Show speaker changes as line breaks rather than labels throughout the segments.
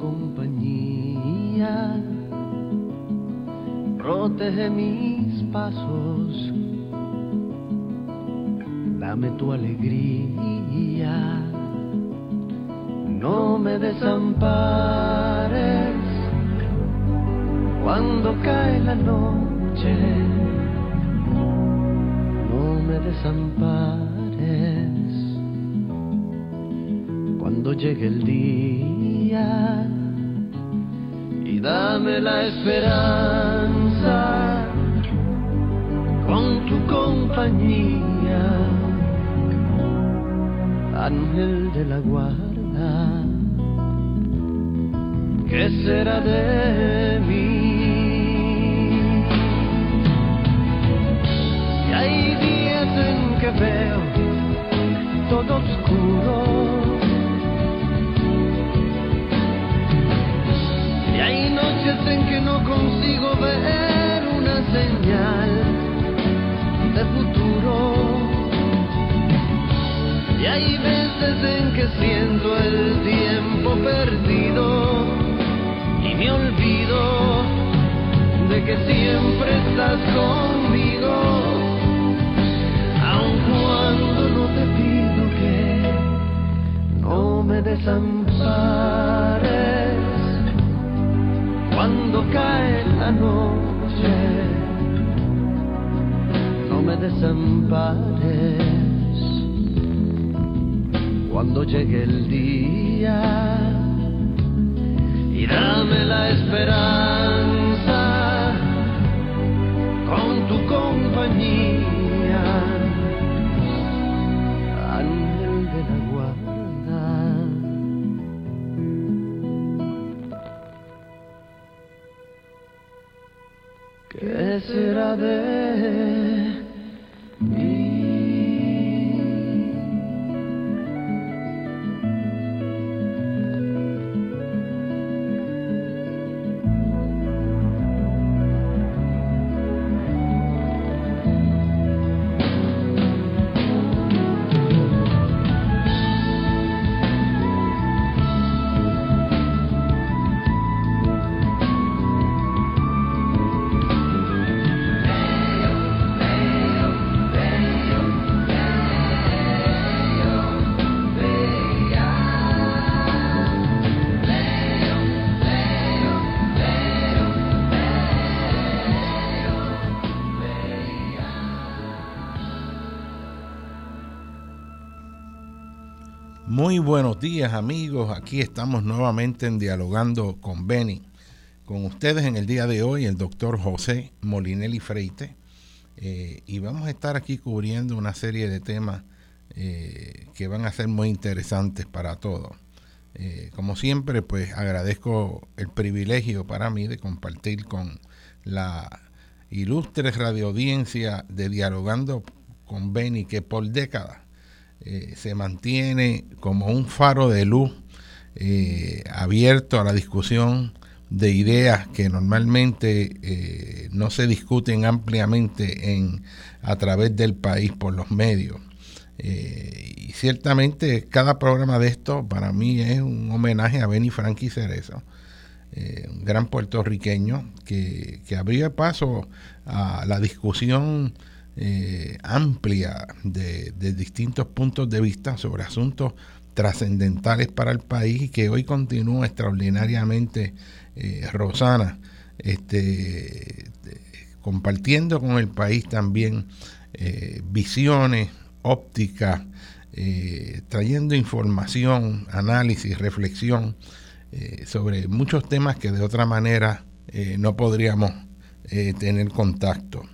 compañía, protege mis pasos, dame tu alegría, no me desampares. Cuando cae la noche, no me desampares. Cuando llegue el día dame la esperanza con tu compañía, ángel de la guarda. ¿Qué será de mí? Y hay días en que veo todo oscuro. Noches en que no consigo ver una señal de futuro. Y hay veces en que siento el tiempo perdido y me olvido de que siempre estás conmigo, aun cuando no te pido que no me desampares cuando cae la noche, no me desampares. Cuando llegue el día y dame la esperanza con tu compañía,
buenos días amigos, aquí estamos nuevamente en Dialogando con Beni. Con ustedes en el día de hoy el doctor José Molinelli Freite eh, y vamos a estar aquí cubriendo una serie de temas eh, que van a ser muy interesantes para todos. Eh, como siempre, pues agradezco el privilegio para mí de compartir con la ilustre radioaudiencia de Dialogando con Beni que por décadas eh, se mantiene como un faro de luz eh, abierto a la discusión de ideas que normalmente eh, no se discuten ampliamente en, a través del país por los medios. y ciertamente cada programa de esto para mí es un homenaje a Benny Frankie Cerezo, un gran puertorriqueño que, que abrió paso a la discusión eh, amplia de, distintos puntos de vista sobre asuntos trascendentales para el país y que hoy continúa extraordinariamente eh, Rosana, este, compartiendo con el país también eh, visiones, ópticas, trayendo información, análisis, reflexión eh, sobre muchos temas que de otra manera no podríamos tener contacto.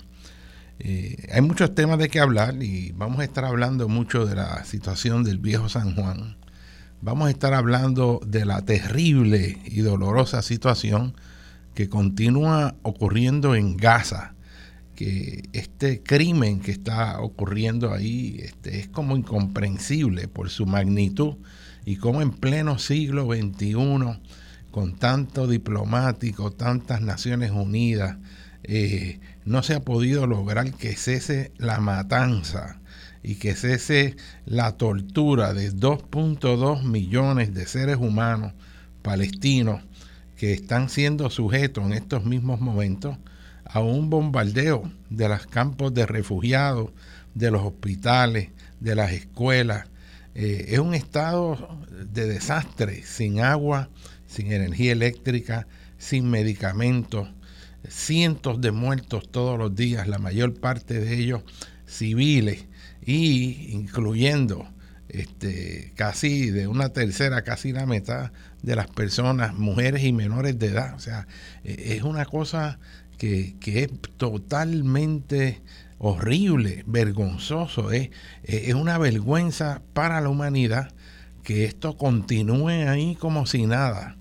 Eh, hay muchos temas de que hablar y vamos a estar hablando mucho de la situación del viejo San Juan. Vamos a estar hablando de la terrible y dolorosa situación que continúa ocurriendo en Gaza, que este crimen que está ocurriendo ahí este, es como incomprensible por su magnitud y como en pleno siglo XXI, con tanto diplomático, tantas Naciones Unidas, eh, no se ha podido lograr que cese la matanza y que cese la tortura de 2.2 millones de seres humanos palestinos que están siendo sujetos en estos mismos momentos a un bombardeo de los campos de refugiados, de los hospitales, de las escuelas. Eh, es un estado de desastre, sin agua, sin energía eléctrica, sin medicamentos, cientos de muertos todos los días, la mayor parte de ellos civiles y incluyendo este, casi de una tercera, casi la mitad de las personas, mujeres y menores de edad. O sea, e, es una cosa que, es totalmente horrible, vergonzoso, es, es una vergüenza para la humanidad que esto continúe ahí como si nada.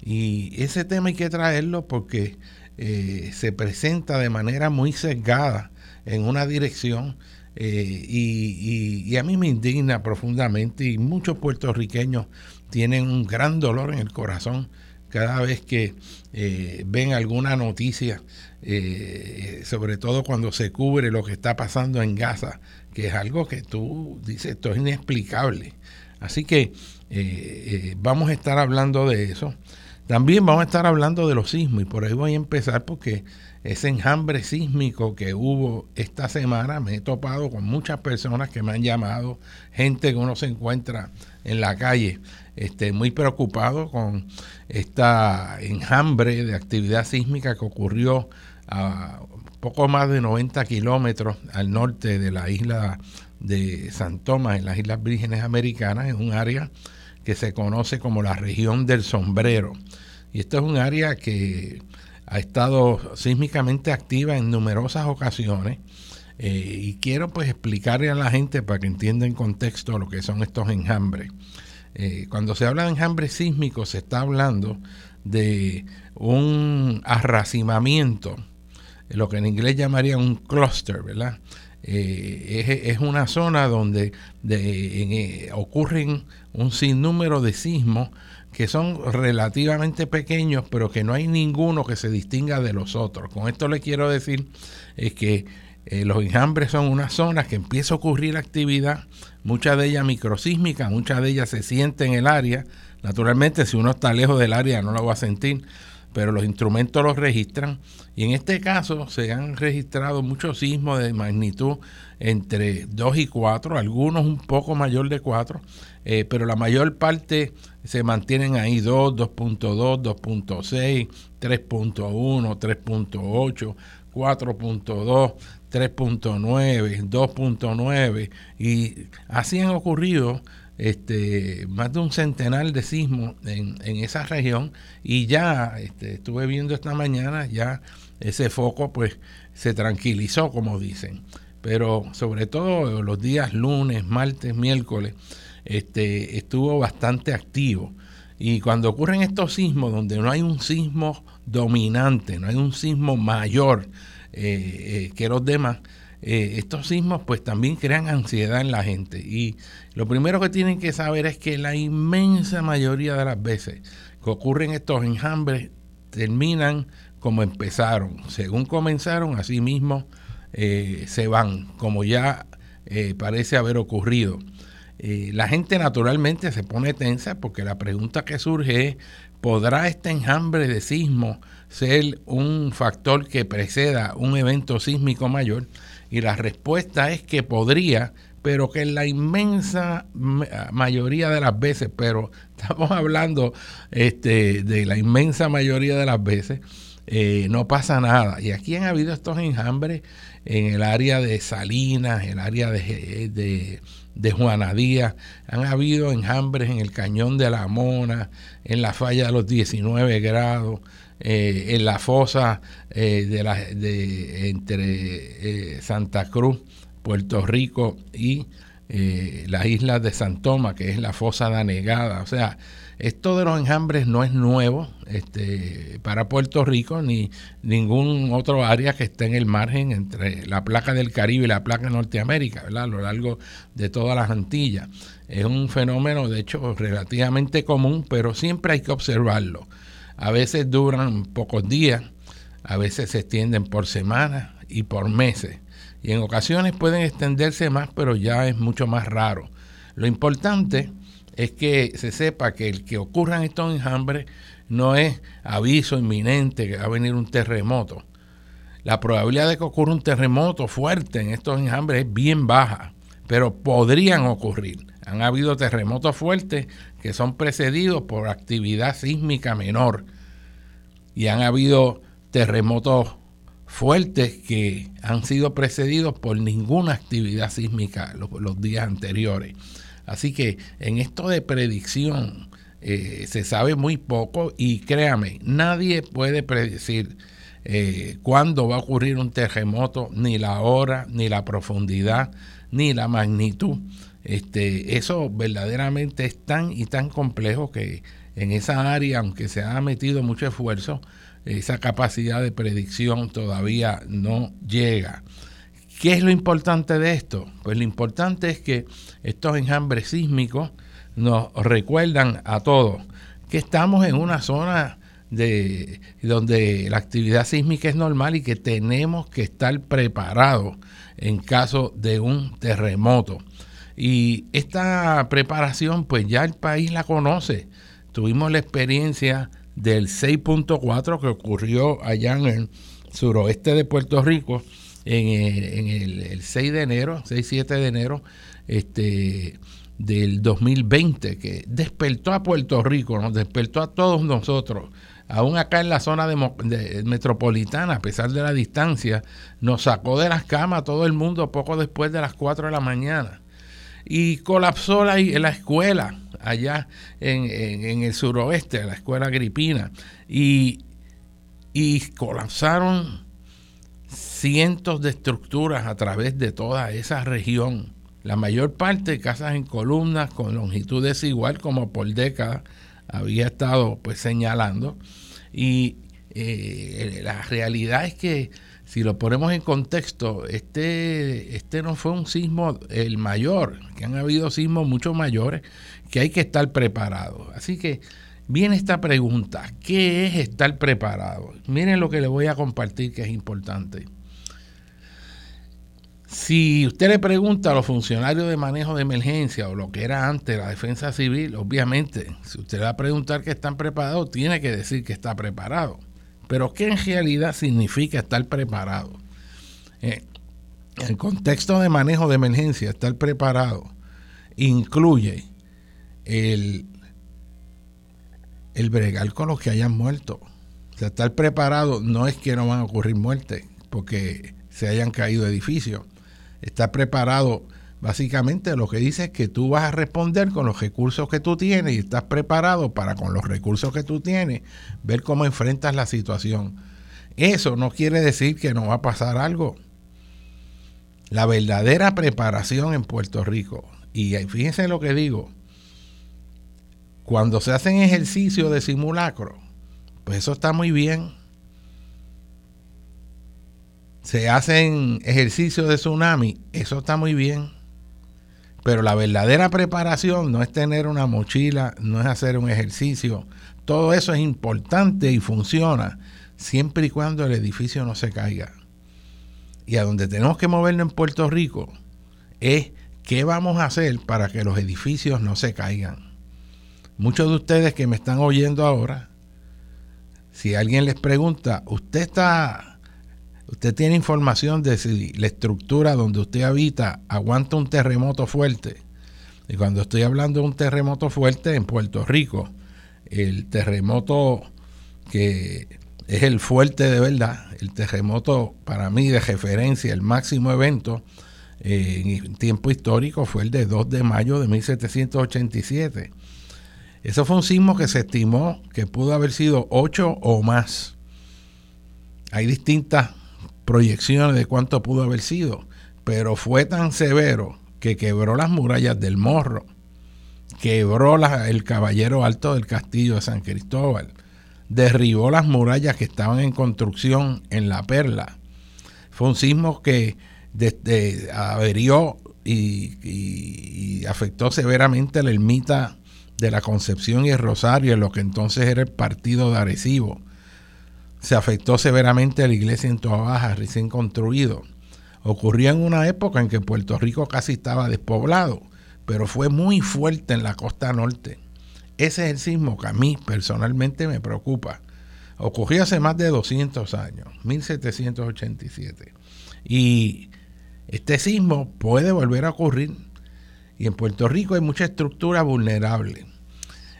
Y ese tema hay que traerlo porque eh, se presenta de manera muy sesgada en una dirección eh, y, a mí me indigna profundamente y muchos puertorriqueños tienen un gran dolor en el corazón cada vez que eh, ven alguna noticia, sobre todo cuando se cubre lo que está pasando en Gaza, que es algo que tú dices, esto es inexplicable. Así que vamos a estar hablando de eso. También vamos a estar hablando de los sismos y por ahí voy a empezar porque ese enjambre sísmico que hubo esta semana me he topado con muchas personas que me han llamado, gente que uno se encuentra en la calle, este, muy preocupado con esta enjambre de actividad sísmica que ocurrió a poco más de 90 kilómetros al norte de la isla de San Tomás, en las Islas Vírgenes Americanas, en un área que se conoce como la región del sombrero. Y esto es un área que ha estado sísmicamente activa en numerosas ocasiones. Eh, y quiero pues explicarle a la gente para que entienda en contexto lo que son estos enjambres. Eh, cuando se habla de enjambres sísmicos se está hablando de un arracimamiento, lo que en inglés llamaría un cluster, ¿verdad? Eh, es, una zona donde ocurren un sinnúmero de sismos que son relativamente pequeños, pero que no hay ninguno que se distinga de los otros. Con esto le quiero decir es que eh, los enjambres son unas zonas que empieza a ocurrir actividad, muchas de ellas microsísmicas, muchas de ellas se sienten en el área. Naturalmente, si uno está lejos del área no lo va a sentir, pero los instrumentos los registran. Y en este caso se han registrado muchos sismos de magnitud entre 2 y 4, algunos un poco mayor de 4, eh, pero la mayor parte se mantienen ahí 2, 2.2, 2.6, 3.1, 3.8, 4.2, 3.9, 2.9 y así han ocurrido este, más de un centenar de sismos en, esa región. Y ya este, estuve viendo esta mañana, ya ese foco pues se tranquilizó como dicen, pero sobre todo los días lunes, martes, miércoles, este, estuvo bastante activo. Y cuando ocurren estos sismos, donde no hay un sismo dominante, no hay un sismo mayor eh, eh, que los demás, eh, estos sismos pues también crean ansiedad en la gente. Y lo primero que tienen que saber es que la inmensa mayoría de las veces que ocurren estos enjambres terminan como empezaron. Según comenzaron, así mismo se van, como ya parece haber ocurrido. Eh, la gente naturalmente se pone tensa porque la pregunta que surge es, ¿podrá este enjambre de sismo ser un factor que preceda un evento sísmico mayor? Y la respuesta es que podría, pero que en la inmensa mayoría de las veces, pero estamos hablando este, de la inmensa mayoría de las veces, eh, no pasa nada. Y aquí han habido estos enjambres en el área de Salinas, en el área de Juana Díaz, han habido enjambres en el cañón de la Mona, en la falla de los 19 grados, eh, en la fosa eh, de la, de, entre eh, Santa Cruz, Puerto Rico y las islas de San Tomás, que es la fosa de Anegada. O sea, esto de los enjambres no es nuevo este, para Puerto Rico ni ningún otro área que esté en el margen entre la placa del Caribe y la placa de Norteamérica, a lo largo de todas las Antillas. Es un fenómeno, de hecho, relativamente común, pero siempre hay que observarlo. A veces duran pocos días, a veces se extienden por semanas y por meses. y en ocasiones pueden extenderse más, pero ya es mucho más raro. Lo importante es que se sepa que el que ocurran estos enjambres no es aviso inminente que va a venir un terremoto. La probabilidad de que ocurra un terremoto fuerte en estos enjambres es bien baja, pero podrían ocurrir. Han habido terremotos fuertes que son precedidos por actividad sísmica menor y han habido terremotos fuertes que han sido precedidos por ninguna actividad sísmica los, días anteriores. Así que en esto de predicción eh, se sabe muy poco y créame, nadie puede predecir eh, cuándo va a ocurrir un terremoto, ni la hora, ni la profundidad, ni la magnitud. Este, eso verdaderamente es tan y tan complejo que en esa área, aunque se ha metido mucho esfuerzo, esa capacidad de predicción todavía no llega. ¿Qué es lo importante de esto? Pues lo importante es que estos enjambres sísmicos nos recuerdan a todos que estamos en una zona de donde la actividad sísmica es normal y que tenemos que estar preparados en caso de un terremoto. Y esta preparación, pues ya el país la conoce. Tuvimos la experiencia del 6.4 que ocurrió allá en el suroeste de Puerto Rico en, el, 6 de enero, 6-7 de enero este, del 2020, que despertó a Puerto Rico, nos despertó a todos nosotros aún acá en la zona metropolitana, a pesar de la distancia, nos sacó de las camas todo el mundo poco después de las 4 de la mañana. Y colapsó la, la escuela allá en, el suroeste, la escuela agripina. Y, y colapsaron cientos de estructuras a través de toda esa región. La mayor parte de casas en columnas con longitud desigual como por décadas había estado pues señalando y eh, la realidad es que si lo ponemos en contexto, este, este no fue un sismo el mayor, que han habido sismos mucho mayores, que hay que estar preparado. Así que viene esta pregunta, ¿qué es estar preparado? Miren lo que le voy a compartir que es importante. Si usted le pregunta a los funcionarios de manejo de emergencia o lo que era antes la defensa civil, obviamente, si usted le va a preguntar que están preparados, tiene que decir que está preparado. Pero ¿qué en realidad significa estar preparado? Eh, el contexto de manejo de emergencia, estar preparado, incluye el, el bregar con los que hayan muerto. O sea, estar preparado no es que no van a ocurrir muertes porque se hayan caído edificios Estar preparado, básicamente lo que dice es que tú vas a responder con los recursos que tú tienes y estás preparado para con los recursos que tú tienes ver cómo enfrentas la situación. Eso no quiere decir que no va a pasar algo. La verdadera preparación en Puerto Rico, y fíjense lo que digo, cuando se hacen ejercicios de simulacro, pues eso está muy bien se hacen ejercicios de tsunami, eso está muy bien. Pero la verdadera preparación no es tener una mochila, no es hacer un ejercicio. Todo eso es importante y funciona siempre y cuando el edificio no se caiga. Y a donde tenemos que movernos en Puerto Rico es qué vamos a hacer para que los edificios no se caigan. Muchos de ustedes que me están oyendo ahora, si alguien les pregunta, ¿usted está Usted tiene información de si la estructura donde usted habita aguanta un terremoto fuerte. Y cuando estoy hablando de un terremoto fuerte en Puerto Rico, el terremoto que es el fuerte de verdad, el terremoto para mí de referencia, el máximo evento eh, en tiempo histórico fue el de 2 de mayo de 1787. Eso fue un sismo que se estimó que pudo haber sido 8 o más. Hay distintas proyecciones de cuánto pudo haber sido, pero fue tan severo que quebró las murallas del Morro, quebró el caballero alto del castillo de San Cristóbal, derribó las murallas que estaban en construcción en La Perla. Fue un sismo que desde, averió y, y, afectó severamente la ermita de la Concepción y el Rosario, en lo que entonces era el partido de Arecibo se afectó severamente a la iglesia en Toa Baja, recién construido. ocurrió en una época en que Puerto Rico casi estaba despoblado, pero fue muy fuerte en la costa norte. Ese es el sismo que a mí personalmente me preocupa. Ocurrió hace más de 200 años, 1787. Y este sismo puede volver a ocurrir. Y en Puerto Rico hay mucha estructura vulnerable.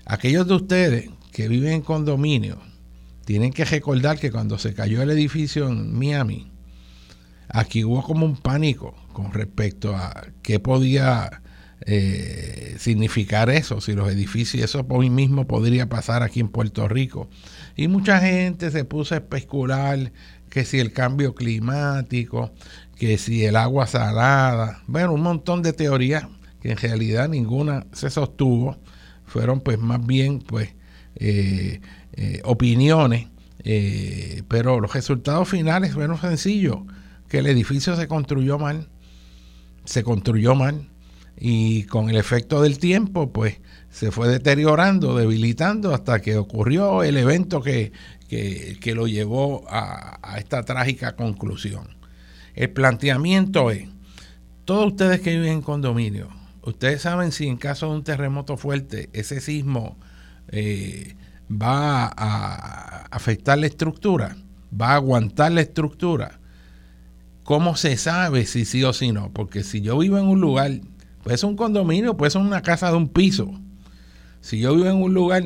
Aquellos de ustedes que viven en condominio tienen que recordar que cuando se cayó el edificio en Miami, aquí hubo como un pánico con respecto a qué podía eh, significar eso, si los edificios, eso hoy mismo podría pasar aquí en Puerto Rico. Y mucha gente se puso a especular que si el cambio climático, que si el agua salada, bueno, un montón de teorías que en realidad ninguna se sostuvo, fueron pues más bien pues eh, eh, opiniones, pero los resultados finales fueron sencillos, que el edificio se construyó mal, se construyó mal, y con el efecto del tiempo, pues se fue deteriorando, debilitando hasta que ocurrió el evento que, lo llevó a, a, esta trágica conclusión. El planteamiento es, todos ustedes que viven en condominio, ustedes saben si en caso de un terremoto fuerte, ese sismo eh, va a afectar la estructura, va a aguantar la estructura. ¿Cómo se sabe si sí o si no? Porque si yo vivo en un lugar Puede ser un condominio, puede ser una casa de un piso. Si yo vivo en un lugar,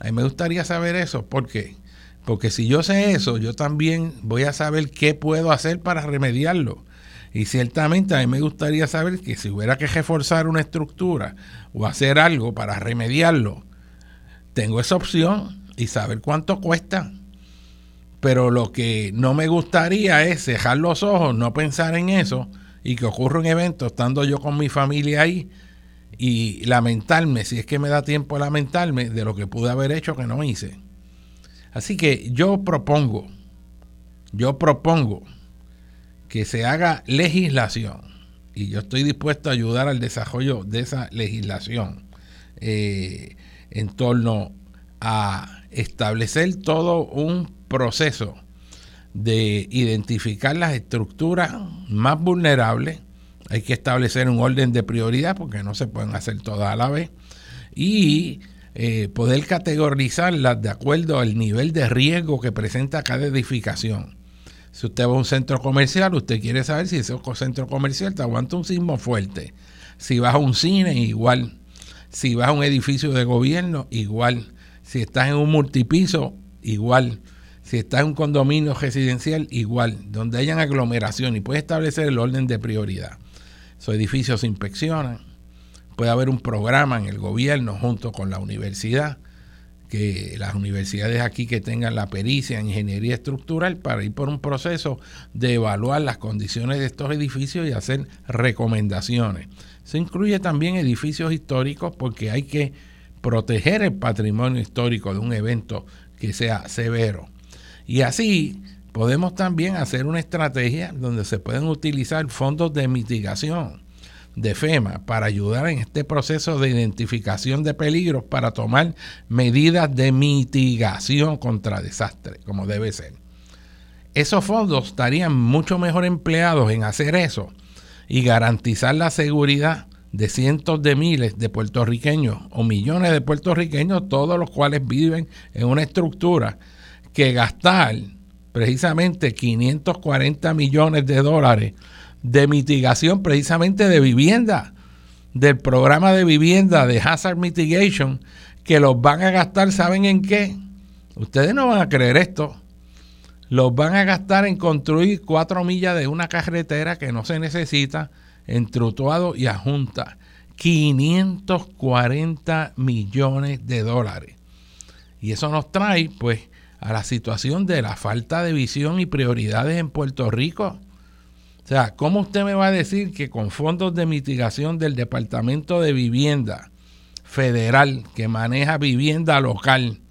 a mí me gustaría saber eso. ¿Por qué? Porque si yo sé eso, yo también voy a saber qué puedo hacer para remediarlo. Y ciertamente a mí me gustaría saber que si hubiera que reforzar una estructura o hacer algo para remediarlo, tengo esa opción y saber cuánto cuesta. Pero lo que no me gustaría es dejar los ojos, no pensar en eso y que ocurra un evento estando yo con mi familia ahí y lamentarme, si es que me da tiempo a lamentarme de lo que pude haber hecho que no hice. Así que yo propongo, yo propongo que se haga legislación y yo estoy dispuesto a ayudar al desarrollo de esa legislación eh, en torno a establecer todo un proceso de identificar las estructuras más vulnerables. Hay que establecer un orden de prioridad porque no se pueden hacer todas a la vez. Y eh, poder categorizarlas de acuerdo al nivel de riesgo que presenta cada edificación. Si usted va a un centro comercial, usted quiere saber si ese centro comercial te aguanta un sismo fuerte. Si vas a un cine, igual. Si vas a un edificio de gobierno, igual. Si estás en un multipiso, igual. Si está en un condominio residencial, igual, donde hayan aglomeración y puede establecer el orden de prioridad. Esos edificios se inspeccionan, puede haber un programa en el gobierno junto con la universidad, que las universidades aquí que tengan la pericia en ingeniería estructural para ir por un proceso de evaluar las condiciones de estos edificios y hacer recomendaciones. Se incluye también edificios históricos porque hay que proteger el patrimonio histórico de un evento que sea severo. Y así podemos también hacer una estrategia donde se pueden utilizar fondos de mitigación de FEMA para ayudar en este proceso de identificación de peligros para tomar medidas de mitigación contra desastres, como debe ser. Esos fondos estarían mucho mejor empleados en hacer eso y garantizar la seguridad de cientos de miles de puertorriqueños o millones de puertorriqueños, todos los cuales viven en una estructura que gastar precisamente 540 millones de dólares de mitigación precisamente de vivienda, del programa de vivienda de Hazard Mitigation, que los van a gastar, ¿saben en qué? Ustedes no van a creer esto. Los van a gastar en construir cuatro millas de una carretera que no se necesita en Trutuado y a Junta. 540 millones de dólares. Y eso nos trae, pues, a la situación de la falta de visión y prioridades en Puerto Rico. O sea, ¿cómo usted me va a decir que con fondos de mitigación del Departamento de Vivienda Federal que maneja vivienda local,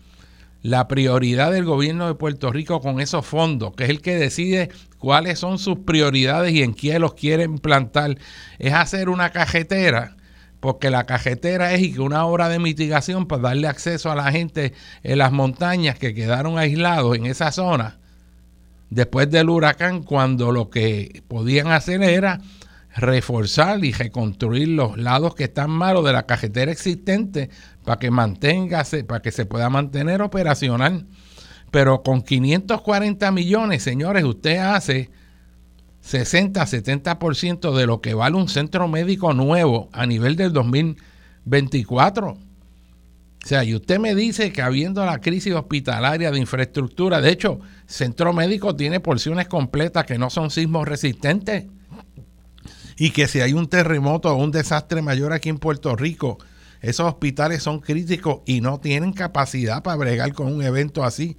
la prioridad del gobierno de Puerto Rico con esos fondos, que es el que decide cuáles son sus prioridades y en quién los quiere implantar, es hacer una cajetera porque la cajetera es y que una obra de mitigación para darle acceso a la gente en las montañas que quedaron aislados en esa zona después del huracán cuando lo que podían hacer era reforzar y reconstruir los lados que están malos de la cajetera existente para que mantenga, para que se pueda mantener operacional. Pero con 540 millones, señores, usted hace 60, 70% de lo que vale un centro médico nuevo a nivel del 2024. O sea, y usted me dice que habiendo la crisis hospitalaria de infraestructura, de hecho, centro médico tiene porciones completas que no son sismos resistentes y que si hay un terremoto o un desastre mayor aquí en Puerto Rico, esos hospitales son críticos y no tienen capacidad para bregar con un evento así.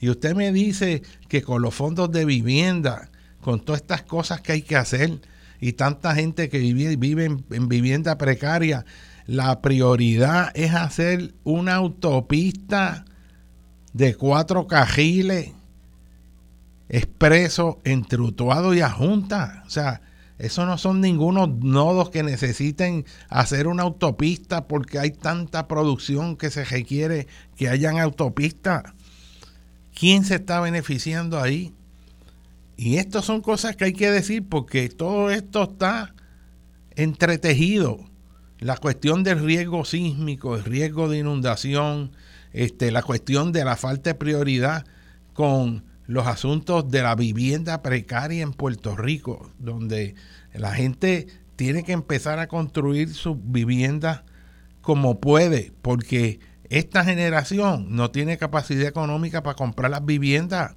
Y usted me dice que con los fondos de vivienda, con todas estas cosas que hay que hacer y tanta gente que vive, vive en, en vivienda precaria, la prioridad es hacer una autopista de cuatro cajiles expreso entre Utuado y Ajunta. O sea, eso no son ningunos nodos que necesiten hacer una autopista porque hay tanta producción que se requiere que hayan autopistas. ¿Quién se está beneficiando ahí? Y estas son cosas que hay que decir porque todo esto está entretejido. La cuestión del riesgo sísmico, el riesgo de inundación, este, la cuestión de la falta de prioridad con los asuntos de la vivienda precaria en Puerto Rico, donde la gente tiene que empezar a construir sus viviendas como puede, porque esta generación no tiene capacidad económica para comprar las viviendas.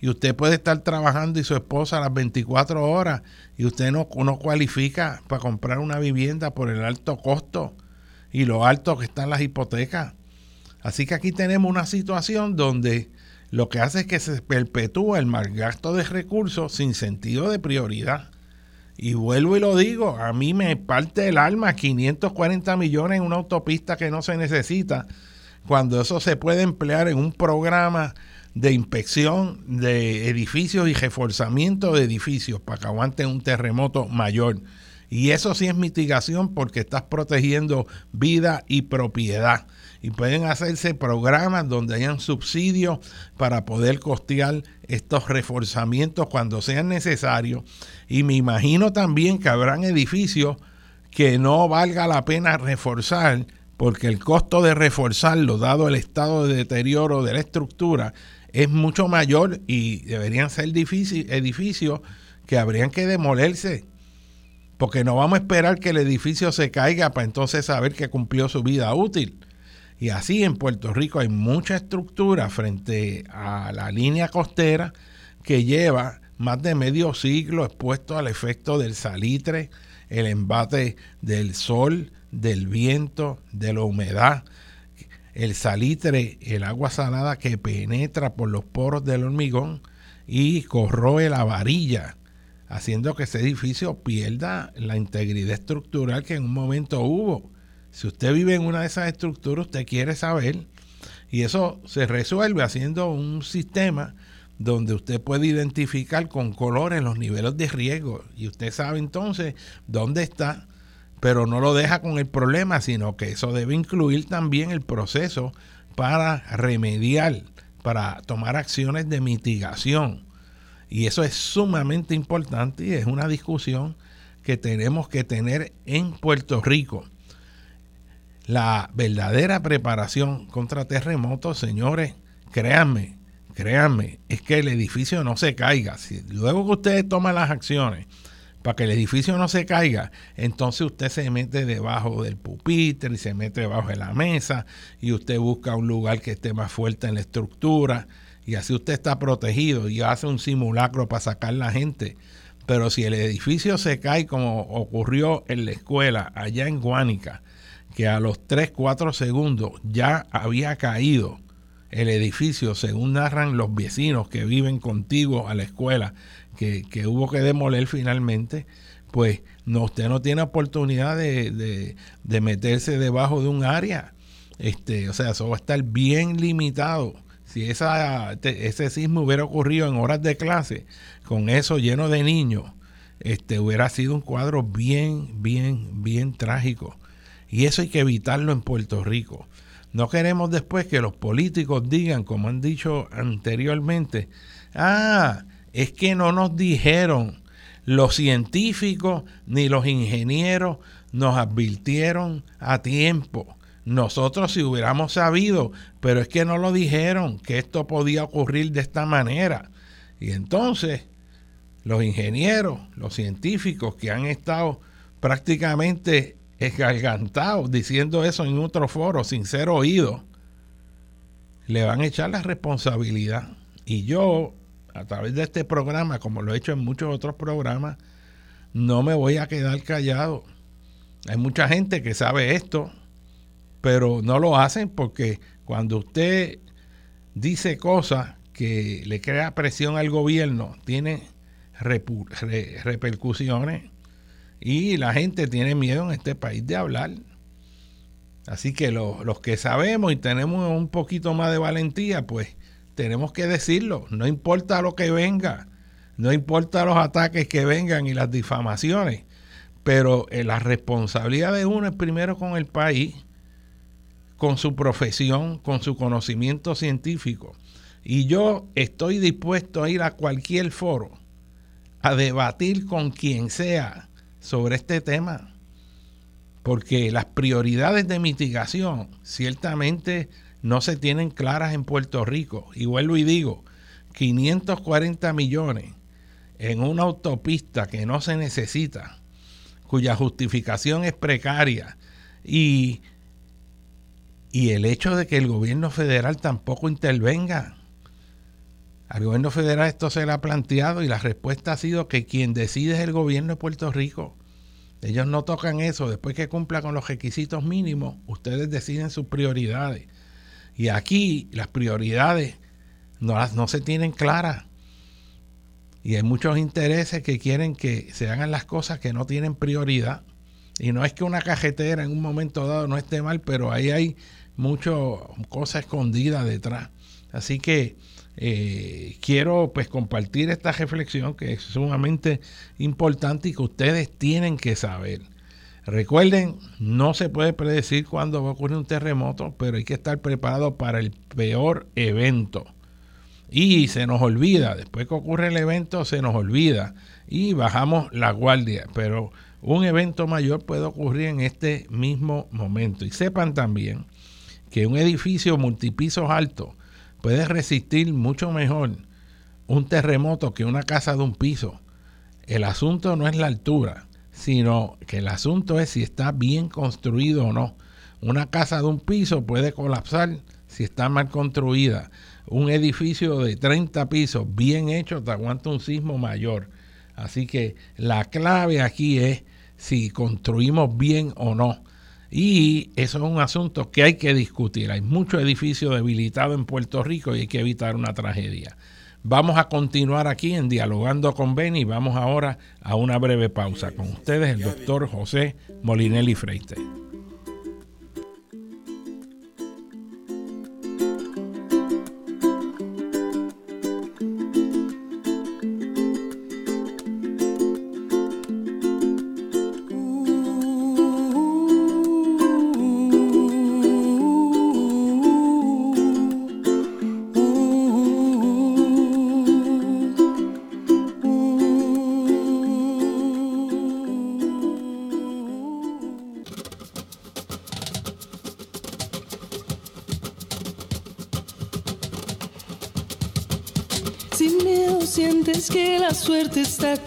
Y usted puede estar trabajando y su esposa a las 24 horas y usted no, cualifica para comprar una vivienda por el alto costo y lo alto que están las hipotecas. Así que aquí tenemos una situación donde lo que hace es que se perpetúa el mal gasto de recursos sin sentido de prioridad. Y vuelvo y lo digo, a mí me parte el alma 540 millones en una autopista que no se necesita, cuando eso se puede emplear en un programa de inspección de edificios y reforzamiento de edificios para que aguanten un terremoto mayor. Y eso sí es mitigación porque estás protegiendo vida y propiedad y pueden hacerse programas donde hayan subsidios para poder costear estos reforzamientos cuando sean necesarios. Y me imagino también que habrán edificios que no valga la pena reforzar porque el costo de reforzarlo, dado el estado de deterioro de la estructura, es mucho mayor y deberían ser edificios que habrían que demolerse. Porque no vamos a esperar que el edificio se caiga para entonces saber que cumplió su vida útil. Y así en Puerto Rico hay mucha estructura frente a la línea costera que lleva más de medio siglo expuesto al efecto del salitre, el embate del sol, del viento, de la humedad. El salitre, el agua salada que penetra por los poros del hormigón y corroe la varilla, haciendo que ese edificio pierda la integridad estructural que en un momento hubo. Si usted vive en una de esas estructuras, usted quiere saber. Y eso se resuelve haciendo un sistema donde usted puede identificar con colores los niveles de riesgo. Y usted sabe entonces dónde está, pero no lo deja con el problema, sino que eso debe incluir también el proceso para remediar, para tomar acciones de mitigación. Y eso es sumamente importante y es una discusión que tenemos que tener en Puerto Rico. La verdadera preparación contra terremotos, señores, créanme, créanme, es que el edificio no se caiga. Luego que ustedes toman las acciones para que el edificio no se caiga, entonces usted se mete debajo del pupitre y se mete debajo de la mesa y usted busca un lugar que esté más fuerte en la estructura y así usted está protegido y hace un simulacro para sacar la gente. Pero si el edificio se cae como ocurrió en la escuela allá en Guánica, que a los 3, 4 segundos ya había caído el edificio, según narran los vecinos que viven contigo a la escuela, que, hubo que demoler finalmente, pues no, usted no tiene oportunidad de, meterse debajo de un área. Este, o sea, eso va a estar bien limitado. Si ese sismo hubiera ocurrido en horas de clase, con eso lleno de niños, este, hubiera sido un cuadro bien, bien, bien trágico. Y eso hay que evitarlo en Puerto Rico. No queremos después que los políticos digan, como han dicho anteriormente, ah, es que no nos dijeron, los científicos ni los ingenieros nos advirtieron a tiempo. Nosotros si hubiéramos sabido, pero es que no lo dijeron, que esto podía ocurrir de esta manera. Y entonces los ingenieros, los científicos que han estado prácticamente esgargantados diciendo eso en otro foro sin ser oídos, le van a echar la responsabilidad. Y yo, a través de este programa, como lo he hecho en muchos otros programas, no me voy a quedar callado. Hay mucha gente que sabe esto, pero no lo hacen porque cuando usted dice cosas que le crea presión al gobierno, tiene repercusiones y la gente tiene miedo en este país de hablar. Así que los que sabemos y tenemos un poquito más de valentía, pues tenemos que decirlo. No importa lo que venga, no importa los ataques que vengan y las difamaciones, pero eh, la responsabilidad de uno es primero con el país, con su profesión, con su conocimiento científico. Y yo estoy dispuesto a ir a cualquier foro a debatir con quien sea sobre este tema, porque las prioridades de mitigación ciertamente no se tienen claras en Puerto Rico. Y vuelvo y digo, 540 millones en una autopista que no se necesita, cuya justificación es precaria, y, y el hecho de que el gobierno federal tampoco intervenga al gobierno federal esto se le ha planteado y la respuesta ha sido que quien decide es el gobierno de Puerto Rico. Ellos no tocan eso. Después que cumpla con los requisitos mínimos, ustedes deciden sus prioridades. Y aquí las prioridades no, no se tienen claras. Y hay muchos intereses que quieren que se hagan las cosas que no tienen prioridad. Y no es que una cajetera en un momento dado no esté mal, pero ahí hay muchas cosas escondidas detrás. Así que eh, quiero pues compartir esta reflexión que es sumamente importante y que ustedes tienen que saber. Recuerden, no se puede predecir cuándo va a ocurrir un terremoto, pero hay que estar preparado para el peor evento. Y se nos olvida, después que ocurre el evento, se nos olvida y bajamos la guardia. Pero un evento mayor puede ocurrir en este mismo momento. Y sepan también que un edificio multipisos alto puede resistir mucho mejor un terremoto que una casa de un piso. El asunto no es la altura, sino que el asunto es si está bien construido o no. Una casa de un piso puede colapsar si está mal construida. Un edificio de 30 pisos bien hecho te aguanta un sismo mayor. Así que la clave aquí es si construimos bien o no. Y eso es un asunto que hay que discutir. Hay muchos edificios debilitados en Puerto Rico y hay que evitar una tragedia. Vamos a continuar aquí en Dialogando con Beni. Vamos ahora a una breve pausa. Con ustedes el doctor José Molinelli Freite.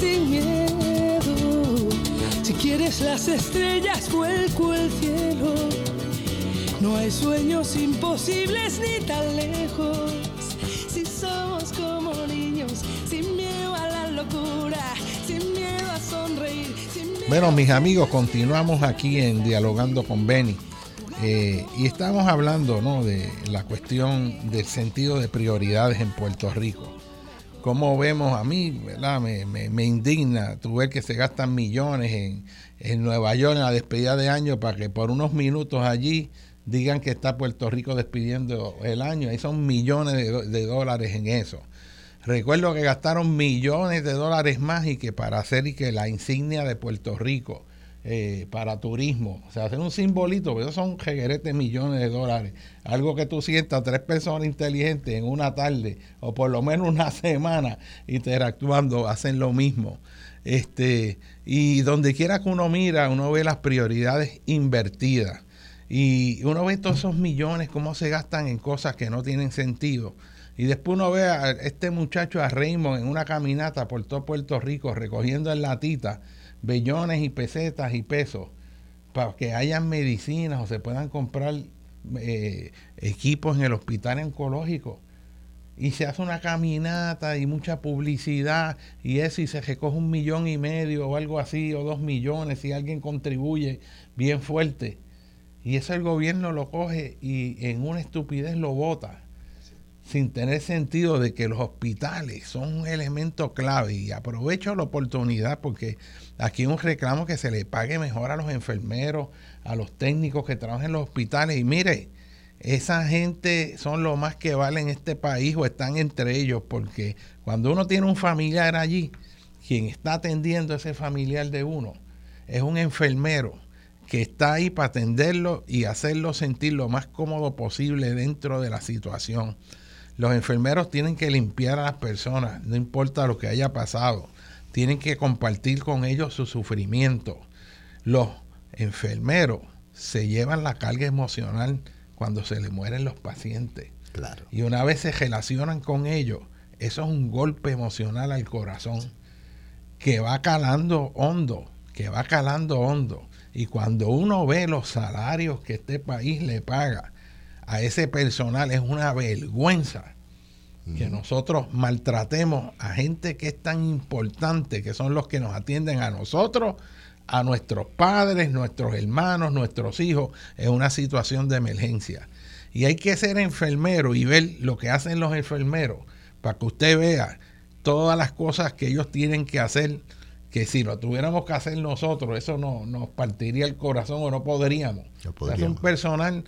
sin miedo. Si quieres las estrellas, vuelco el cielo. No hay sueños imposibles ni tan lejos. Si somos como niños, sin miedo a la locura, sin miedo a sonreír.
bueno, mis amigos, continuamos aquí en Dialogando con Benny. Eh, y estamos hablando ¿no? de la cuestión del sentido de prioridades en Puerto Rico. Como vemos a mí, ¿verdad? Me, indigna tu ver que se gastan millones en, en Nueva York en la despedida de año para que por unos minutos allí digan que está Puerto Rico despidiendo el año. Ahí son millones de, dólares en eso. Recuerdo que gastaron millones de dólares más y que para hacer y que la insignia de Puerto Rico eh, para turismo, o sea, hacer un simbolito, pero son de millones de dólares. Algo que tú sientas tres personas inteligentes en una tarde o por lo menos una semana interactuando, hacen lo mismo. Este, y donde quiera que uno mira, uno ve las prioridades invertidas. Y uno ve todos esos millones, cómo se gastan en cosas que no tienen sentido. Y después uno ve a este muchacho, a Raymond, en una caminata por todo Puerto Rico, recogiendo en latita billones y pesetas y pesos para que hayan medicinas o se puedan comprar eh, equipos en el hospital oncológico. Y se hace una caminata y mucha publicidad y eso y se recoge un millón y medio o algo así o dos millones si alguien contribuye bien fuerte y eso el gobierno lo coge y en una estupidez lo vota, sin tener sentido de que los hospitales son un elemento clave. Y aprovecho la oportunidad porque aquí un reclamo que se le pague mejor a los enfermeros, a los técnicos que trabajan en los hospitales. Y mire, esa gente son lo más que vale en este país o están entre ellos, porque cuando uno tiene un familiar allí, quien está atendiendo a ese familiar de uno es un enfermero que está ahí para atenderlo y hacerlo sentir lo más cómodo posible dentro de la situación. Los enfermeros tienen que limpiar a las personas, no importa lo que haya pasado. Tienen que compartir con ellos su sufrimiento. Los enfermeros se llevan la carga emocional cuando se le mueren los pacientes. Claro. Y una vez se relacionan con ellos, eso es un golpe emocional al corazón que va calando hondo, que va calando hondo. Y cuando uno ve los salarios que este país le paga a ese personal, es una vergüenza que nosotros maltratemos a gente que es tan importante, que son los que nos atienden a nosotros, a nuestros padres, nuestros hermanos, nuestros hijos, en una situación de emergencia. Y hay que ser enfermero y ver lo que hacen los enfermeros para que usted vea todas las cosas que ellos tienen que hacer que si lo tuviéramos que hacer nosotros, eso no, nos partiría el corazón o no podríamos. es un personal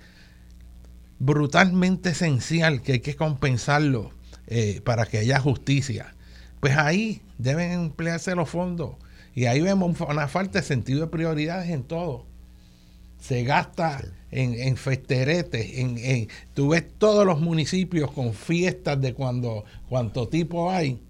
brutalmente esencial que hay que compensarlo eh, para que haya justicia. Pues ahí deben emplearse los fondos. Y ahí vemos una falta de sentido de prioridades en todo. Se gasta en, en, festeretes, en, en, tú ves todos los municipios con fiestas de cuando cuánto tipo hay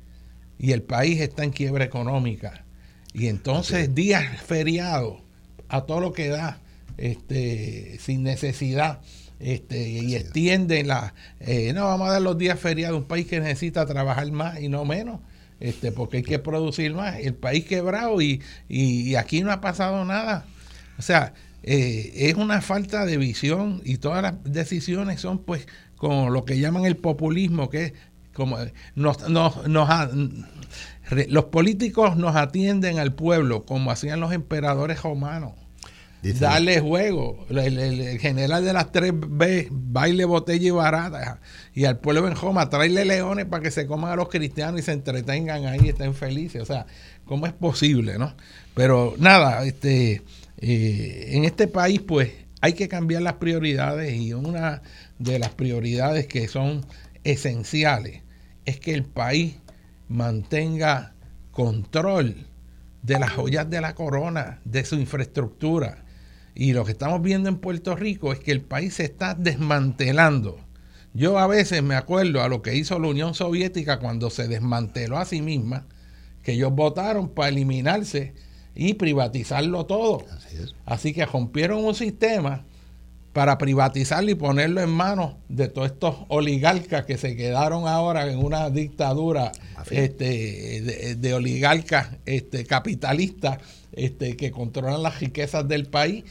y el país está en quiebra económica y entonces días feriados a todo lo que da, este, sin necesidad. Este, y extienden la eh, no vamos a dar los días feriados a un país que necesita trabajar más y no menos este porque hay que producir más. El país quebrado y, y, aquí no ha pasado nada. O sea eh, es una falta de visión y todas las decisiones son pues con lo que llaman el populismo que es como nos, nos, nos, los políticos nos atienden al pueblo como hacían los emperadores romanos. Darle juego. El, general de las tres B, baile, botella y barata. Y al pueblo en Roma, traerle leones para que se coman a los cristianos y se entretengan ahí y estén felices. O sea, ¿cómo es posible, no? Pero nada, este, eh, en este país, pues, hay que cambiar las prioridades y una de las prioridades que son esenciales es que el país mantenga control de las joyas de la corona, de su infraestructura. Y lo que estamos viendo en Puerto Rico es que el país se está desmantelando. Yo a veces me acuerdo a lo que hizo la Unión Soviética cuando se desmanteló a sí misma, que ellos votaron para eliminarse y privatizarlo todo. Así, Así que rompieron un sistema para privatizarlo y ponerlo en manos de todos estos oligarcas que se quedaron ahora en una dictadura este, de, oligarcas este, capitalistas este, que controlan las riquezas del país,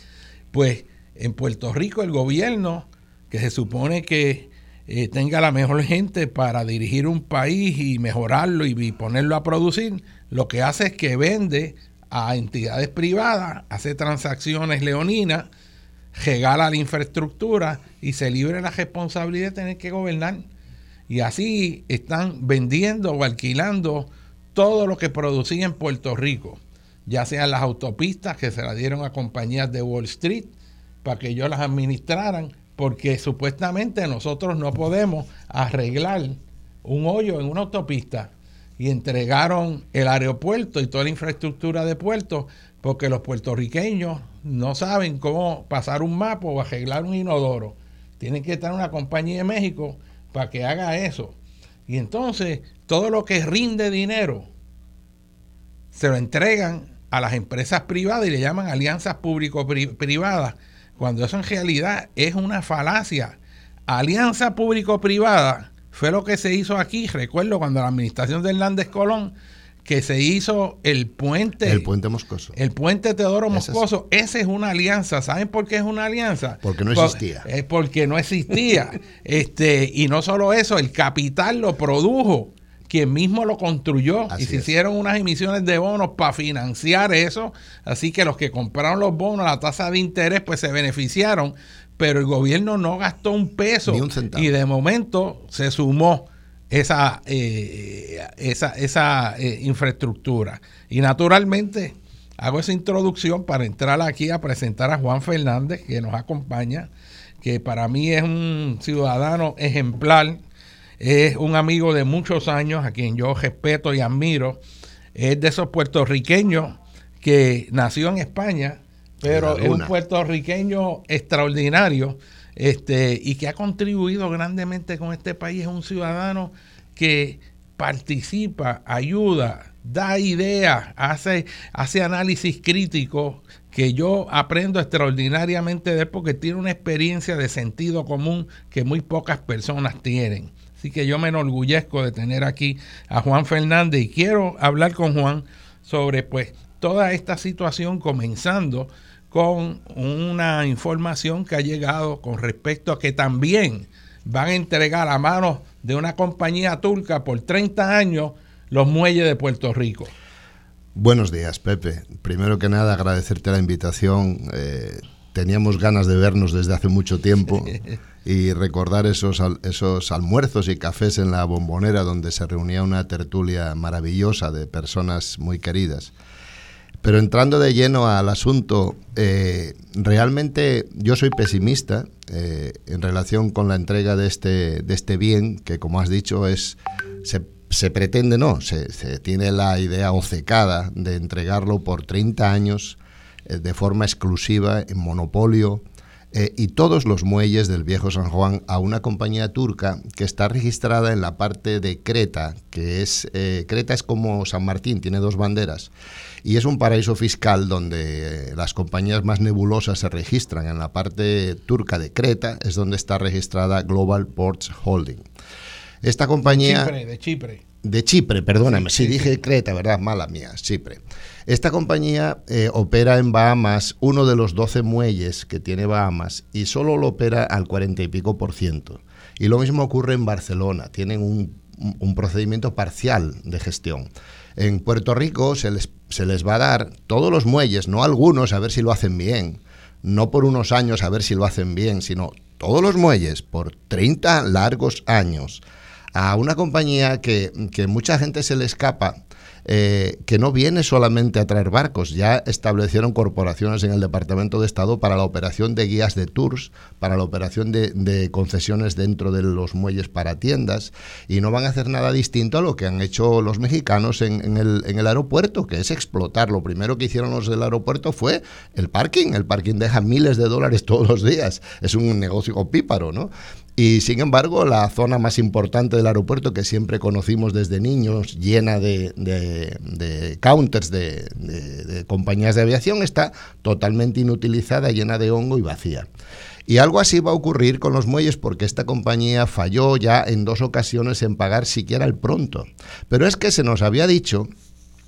pues en Puerto Rico el gobierno, que se supone que eh, tenga la mejor gente para dirigir un país y mejorarlo y, y ponerlo a producir, lo que hace es que vende a entidades privadas, hace transacciones leoninas, regala la infraestructura y se libre la responsabilidad de tener que gobernar. Y así están vendiendo o alquilando todo lo que producía en Puerto Rico, ya sean las autopistas que se las dieron a compañías de Wall Street para que ellos las administraran, porque supuestamente nosotros no podemos arreglar un hoyo en una autopista y entregaron el aeropuerto y toda la infraestructura de puerto porque los puertorriqueños no saben cómo pasar un mapa o arreglar un inodoro. Tienen que estar una compañía de México para que haga eso. Y entonces todo lo que rinde dinero se lo entregan a las empresas privadas y le llaman alianzas público-privadas, cuando eso en realidad es una falacia. Alianza público-privada fue lo que se hizo aquí, recuerdo cuando la administración de Hernández Colón, que se hizo el puente.
El puente Moscoso.
El puente Teodoro Moscoso. Esa es una alianza. ¿Saben por qué es una alianza?
Porque no existía.
es porque no existía. este, y no solo eso, el capital lo produjo quien mismo lo construyó y se hicieron unas emisiones de bonos para financiar eso. Así que los que compraron los bonos, la tasa de interés, pues se beneficiaron pero el gobierno no gastó un peso y de momento se sumó esa, eh, esa, esa eh, infraestructura. Y naturalmente hago esa introducción para entrar aquí a presentar a Juan Fernández, que nos acompaña, que para mí es un ciudadano ejemplar, es un amigo de muchos años, a quien yo respeto y admiro, es de esos puertorriqueños que nació en España, pero es un puertorriqueño extraordinario este, y que ha contribuido grandemente con este país. Es un ciudadano que participa, ayuda, da ideas, hace, hace análisis crítico que yo aprendo extraordinariamente de él porque tiene una experiencia de sentido común que muy pocas personas tienen. Así que yo me enorgullezco de tener aquí a Juan Fernández y quiero hablar con Juan sobre pues toda esta situación comenzando con una información que ha llegado con respecto a que también van a entregar a manos de una compañía turca por 30 años los muelles de Puerto Rico.
Buenos días, Pepe. Primero que nada, agradecerte la invitación. Eh, teníamos ganas de vernos desde hace mucho tiempo y recordar esos, esos almuerzos y cafés en la bombonera donde se reunía una tertulia maravillosa de personas muy queridas. Pero entrando de lleno al asunto, eh, realmente yo soy pesimista eh, en relación con la entrega de este, de este bien, que como has dicho es se, pretende, no, se, tiene la idea ocecada de entregarlo por 30 años eh, de forma exclusiva en monopolio y todos los muelles del viejo San Juan a una compañía turca que está registrada en la parte de Creta, que es Creta es como San Martín, tiene dos banderas y es un paraíso fiscal donde eh, las compañías más nebulosas se registran. En la parte turca de Creta es donde está registrada Global Ports Holding. Esta compañía...
Chipre, de Chipre.
De Chipre, perdóname, si dije Creta, ¿verdad? Mala mía, Chipre. Esta compañía eh, opera en Bahamas uno de los 12 muelles que tiene Bahamas y solo lo opera al 40 y pico por ciento. Y lo mismo ocurre en Barcelona, tienen un, un procedimiento parcial de gestión. En Puerto Rico se les, se les va a dar todos los muelles, no algunos, a ver si lo hacen bien, no por unos años a ver si lo hacen bien, sino todos los muelles por 30 largos años a una compañía que, que mucha gente se le escapa eh, que no viene solamente a traer barcos, ya establecieron corporaciones en el Departamento de Estado para la operación de guías de tours, para la operación de, concesiones dentro de los muelles para tiendas, y no van a hacer nada distinto a lo que han hecho los mexicanos en, el, en el aeropuerto, que es explotar. Lo primero que hicieron los del aeropuerto fue el parking. El parking deja miles de dólares todos los días. Es un negocio píparo, ¿no? Y sin embargo, la zona más importante del aeropuerto, que siempre conocimos desde niños, llena de, counters de, compañías de aviación, está totalmente inutilizada, llena de hongo y vacía. Y algo así va a ocurrir con los muelles porque esta compañía falló ya en dos ocasiones en pagar siquiera el pronto. Pero es que se nos había dicho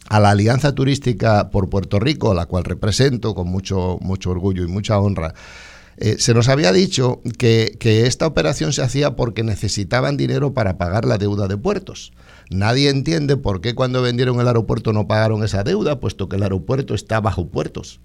a la Alianza Turística por Puerto Rico, a la cual represento con mucho, mucho orgullo y mucha honra, eh, se nos había dicho que, esta operación se hacía porque necesitaban dinero para pagar la deuda de puertos. Nadie entiende por qué cuando vendieron el aeropuerto no pagaron esa deuda, puesto que el aeropuerto está bajo puertos.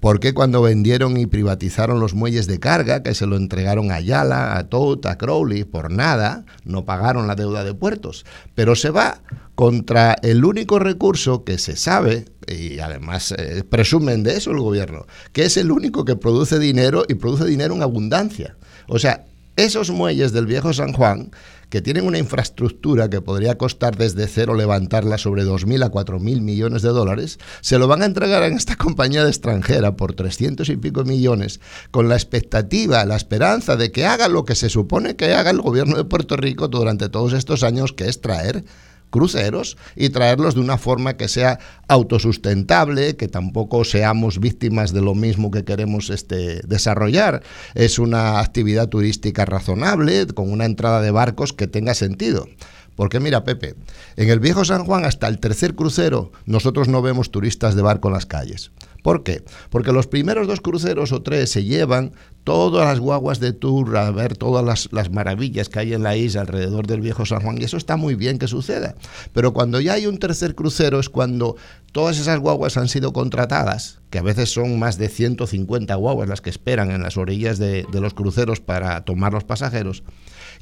¿Por qué cuando vendieron y privatizaron los muelles de carga, que se lo entregaron a Yala, a Todd, a Crowley, por nada, no pagaron la deuda de puertos? Pero se va contra el único recurso que se sabe, y además eh, presumen de eso el gobierno, que es el único que produce dinero y produce dinero en abundancia. O sea, esos muelles del viejo San Juan que tienen una infraestructura que podría costar desde cero levantarla sobre 2.000 a 4.000 millones de dólares, se lo van a entregar a esta compañía de extranjera por 300 y pico millones, con la expectativa, la esperanza de que haga lo que se supone que haga el gobierno de Puerto Rico durante todos estos años, que es traer cruceros y traerlos de una forma que sea autosustentable, que tampoco seamos víctimas de lo mismo que queremos este, desarrollar. Es una actividad turística razonable, con una entrada de barcos que tenga sentido. Porque mira, Pepe, en el viejo San Juan hasta el tercer crucero nosotros no vemos turistas de barco en las calles. ¿Por qué? Porque los primeros dos cruceros o tres se llevan todas las guaguas de tour a ver todas las, maravillas que hay en la isla alrededor del viejo San Juan y eso está muy bien que suceda. Pero cuando ya hay un tercer crucero es cuando todas esas guaguas han sido contratadas, que a veces son más de 150 guaguas las que esperan en las orillas de los cruceros para tomar los pasajeros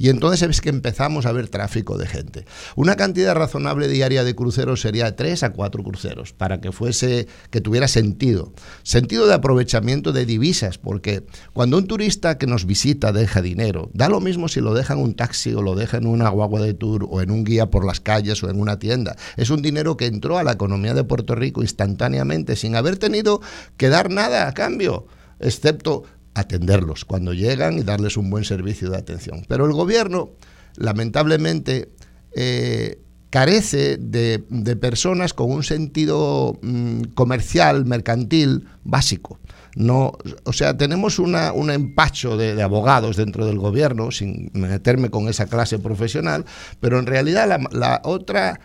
y entonces es que empezamos a ver tráfico de gente. Una cantidad razonable diaria de cruceros sería tres a cuatro cruceros para que fuese, que tuviera sentido. Sentido de aprovechamiento de divisas, porque cuando un turista que nos visita deja dinero, da lo mismo si lo deja en un taxi o lo deja en una guagua de tour o en un guía por las calles o en una tienda. Es un dinero que entró a la economía de Puerto Rico instantáneamente sin haber tenido que dar nada a cambio, excepto atenderlos cuando llegan y darles un buen servicio de atención. Pero el gobierno, lamentablemente, eh, carece de, personas con un sentido mm, comercial, mercantil, básico. No, o sea, tenemos un empacho de, abogados dentro del gobierno, sin meterme con esa clase profesional, pero en realidad la otra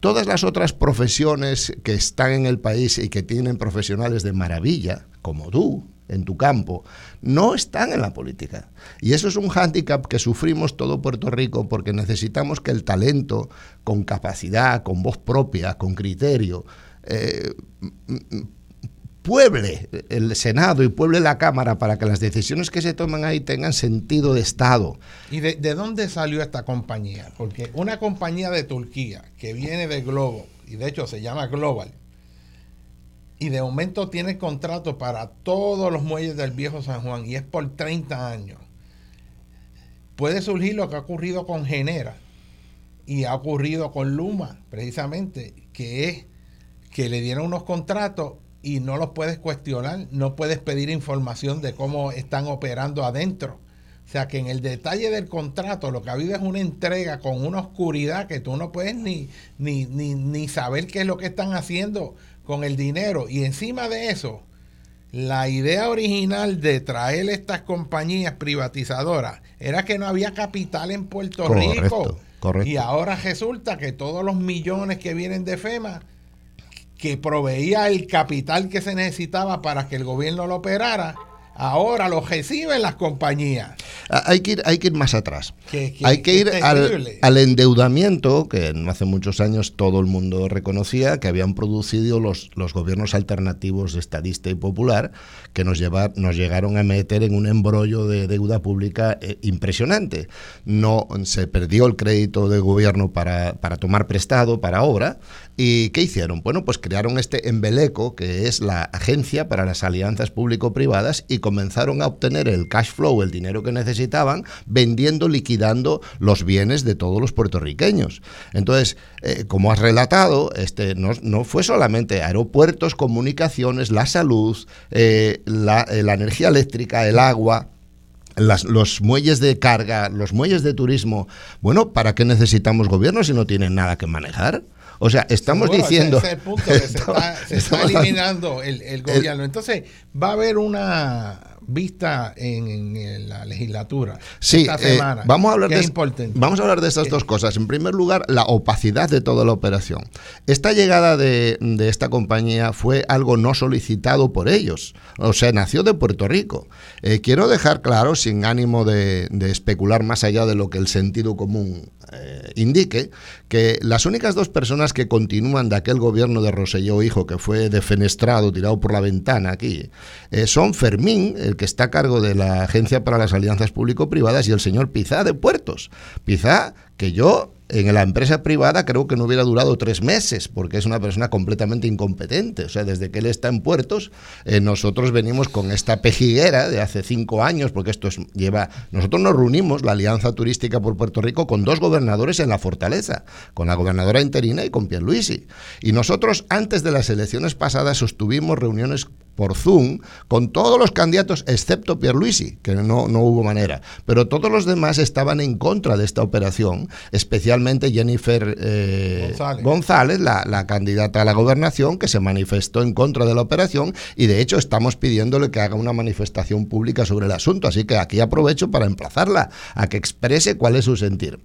todas las otras profesiones que están en el país y que tienen profesionales de maravilla, como tú, en tu campo, no están en la política. Y eso es un hándicap que sufrimos todo Puerto Rico porque necesitamos que el talento, con capacidad, con voz propia, con criterio, eh, pueble el Senado y pueble la Cámara para que las decisiones que se toman ahí tengan sentido de Estado.
¿Y de, de dónde salió esta compañía? Porque una compañía de Turquía que viene de Globo, y de hecho se llama Global, y de momento tiene contrato para todos los muelles del viejo San Juan y es por 30 años, puede surgir lo que ha ocurrido con Genera y ha ocurrido con Luma, precisamente, que es que le dieron unos contratos y no los puedes cuestionar, no puedes pedir información de cómo están operando adentro. O sea que en el detalle del contrato lo que ha habido es una entrega con una oscuridad que tú no puedes ni, ni, ni, ni saber qué es lo que están haciendo con el dinero. Y encima de eso, la idea original de traer estas compañías privatizadoras era que no había capital en Puerto Rico. Y ahora resulta que todos los millones que vienen de FEMA, que proveía el capital que se necesitaba para que el gobierno lo operara, ahora lo reciben las compañías.
Ah, hay que ir, hay que ir más atrás. hay que ir al, endeudamiento, que hace muchos años todo el mundo reconocía que habían producido los, los gobiernos alternativos estadista y popular, que nos, llevar, nos llegaron a meter en un embrollo de deuda pública eh, impresionante. No se perdió el crédito de gobierno para, para tomar prestado para obra. ¿Y qué hicieron? Bueno, pues crearon este embeleco, que es la agencia para las alianzas público-privadas, y comenzaron a obtener el cash flow, el dinero que necesitaban, vendiendo, liquidando los bienes de todos los puertorriqueños. Entonces, eh, como has relatado, este, no, fue solamente aeropuertos, comunicaciones, la salud, eh, la, eh, la energía eléctrica, el agua, los muelles de carga, los muelles de turismo. Bueno, ¿para qué necesitamos gobierno si no tienen nada que manejar? O sea, estamos diciendo...
Ese punto que se, está, eliminando el, gobierno. Entonces, va a haber una vista en, la legislatura
sí, esta eh, semana. vamos, a hablar de, vamos a hablar de estas dos cosas. En primer lugar, la opacidad de toda la operación. Esta llegada de, esta compañía fue algo no solicitado por ellos. O sea, nació de Puerto Rico. Eh, quiero dejar claro, sin ánimo de, de especular más allá de lo que el sentido común eh, indique que las únicas dos personas que continúan de aquel gobierno de Roselló Hijo, que fue defenestrado, tirado por la ventana aquí, eh, son Fermín, el que está a cargo de la Agencia para las Alianzas Público-Privadas, y el señor Pizá de Puertos. Pizá, que yo en la empresa privada creo que no hubiera durado tres meses, porque es una persona completamente incompetente. O sea, desde que él está en puertos, eh, nosotros venimos con esta pejiguera de hace cinco años, porque esto es, lleva. Nosotros nos reunimos, la Alianza Turística por Puerto Rico, con dos gobernadores en la fortaleza, con la gobernadora interina y con Pierluisi. Y nosotros, antes de las elecciones pasadas, sostuvimos reuniones por Zoom con todos los candidatos, excepto Pierluisi, que no, no hubo manera. Pero todos los demás estaban en contra de esta operación, especialmente Jennifer eh, González, la, la, candidata a la gobernación, que se manifestó en contra de la operación y de hecho estamos pidiéndole que haga una manifestación pública sobre el asunto. Así que aquí aprovecho para emplazarla a que exprese cuál es su sentir.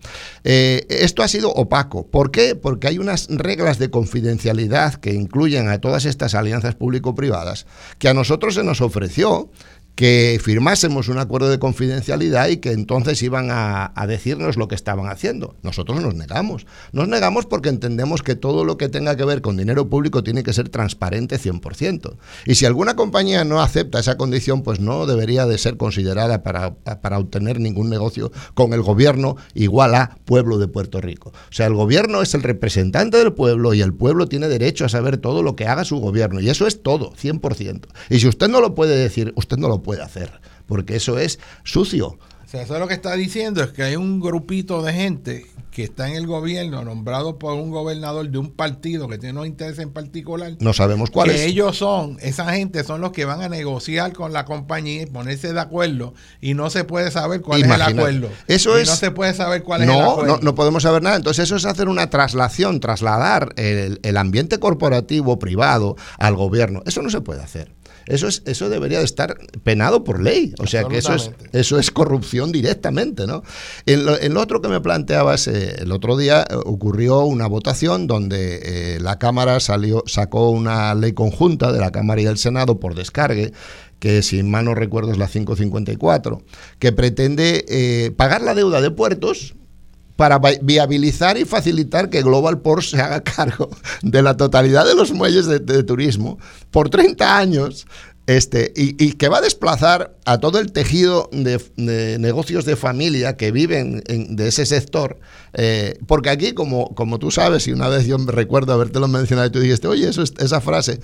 Eh, esto ha sido opaco. ¿Por qué? Porque hay unas reglas de confidencialidad que incluyen a todas estas alianzas público-privadas que a nosotros se nos ofreció que firmásemos un acuerdo de confidencialidad y que entonces iban a, decirnos lo que estaban haciendo. Nosotros nos negamos. Nos negamos porque entendemos que todo lo que tenga que ver con dinero público tiene que ser transparente 100%. Y si alguna compañía no acepta esa condición, pues no debería de ser considerada para, para obtener ningún negocio con el gobierno igual a pueblo de Puerto Rico. O sea, el gobierno es el representante del pueblo y el pueblo tiene derecho a saber todo lo que haga su gobierno. Y eso es todo, 100%. Y si usted no lo puede decir, usted no lo puede hacer, porque eso es sucio.
O sea, eso lo que está diciendo es que hay un grupito de gente que está en el gobierno, nombrado por un gobernador de un partido que tiene unos intereses en particular.
No sabemos cuáles.
Que ellos son, esa gente son los que van a negociar con la compañía y ponerse de acuerdo y no se puede saber cuál es el acuerdo.
Eso es.
No se puede saber cuál es el acuerdo.
No, no podemos saber nada. Entonces, eso es hacer una traslación, trasladar el, el ambiente corporativo privado al gobierno. Eso no se puede hacer. Eso, es, eso debería de estar penado por ley. O sea que eso es, eso es corrupción directamente. ¿no? En, lo, otro que me planteabas, eh, el otro día eh, ocurrió una votación donde eh, la Cámara salió, sacó una ley conjunta de la Cámara y del Senado por descargue que si mal no recuerdo es la 554, que pretende pagar la deuda de puertos para viabilizar y facilitar que Global Port se haga cargo de la totalidad de los muelles de, turismo por 30 años. Este, y, que va a desplazar a todo el tejido de, negocios de familia que viven de ese sector, eh, porque aquí, como, como tú sabes, y una vez yo recuerdo habértelo mencionado y tú dijiste, oye, eso es, esa frase,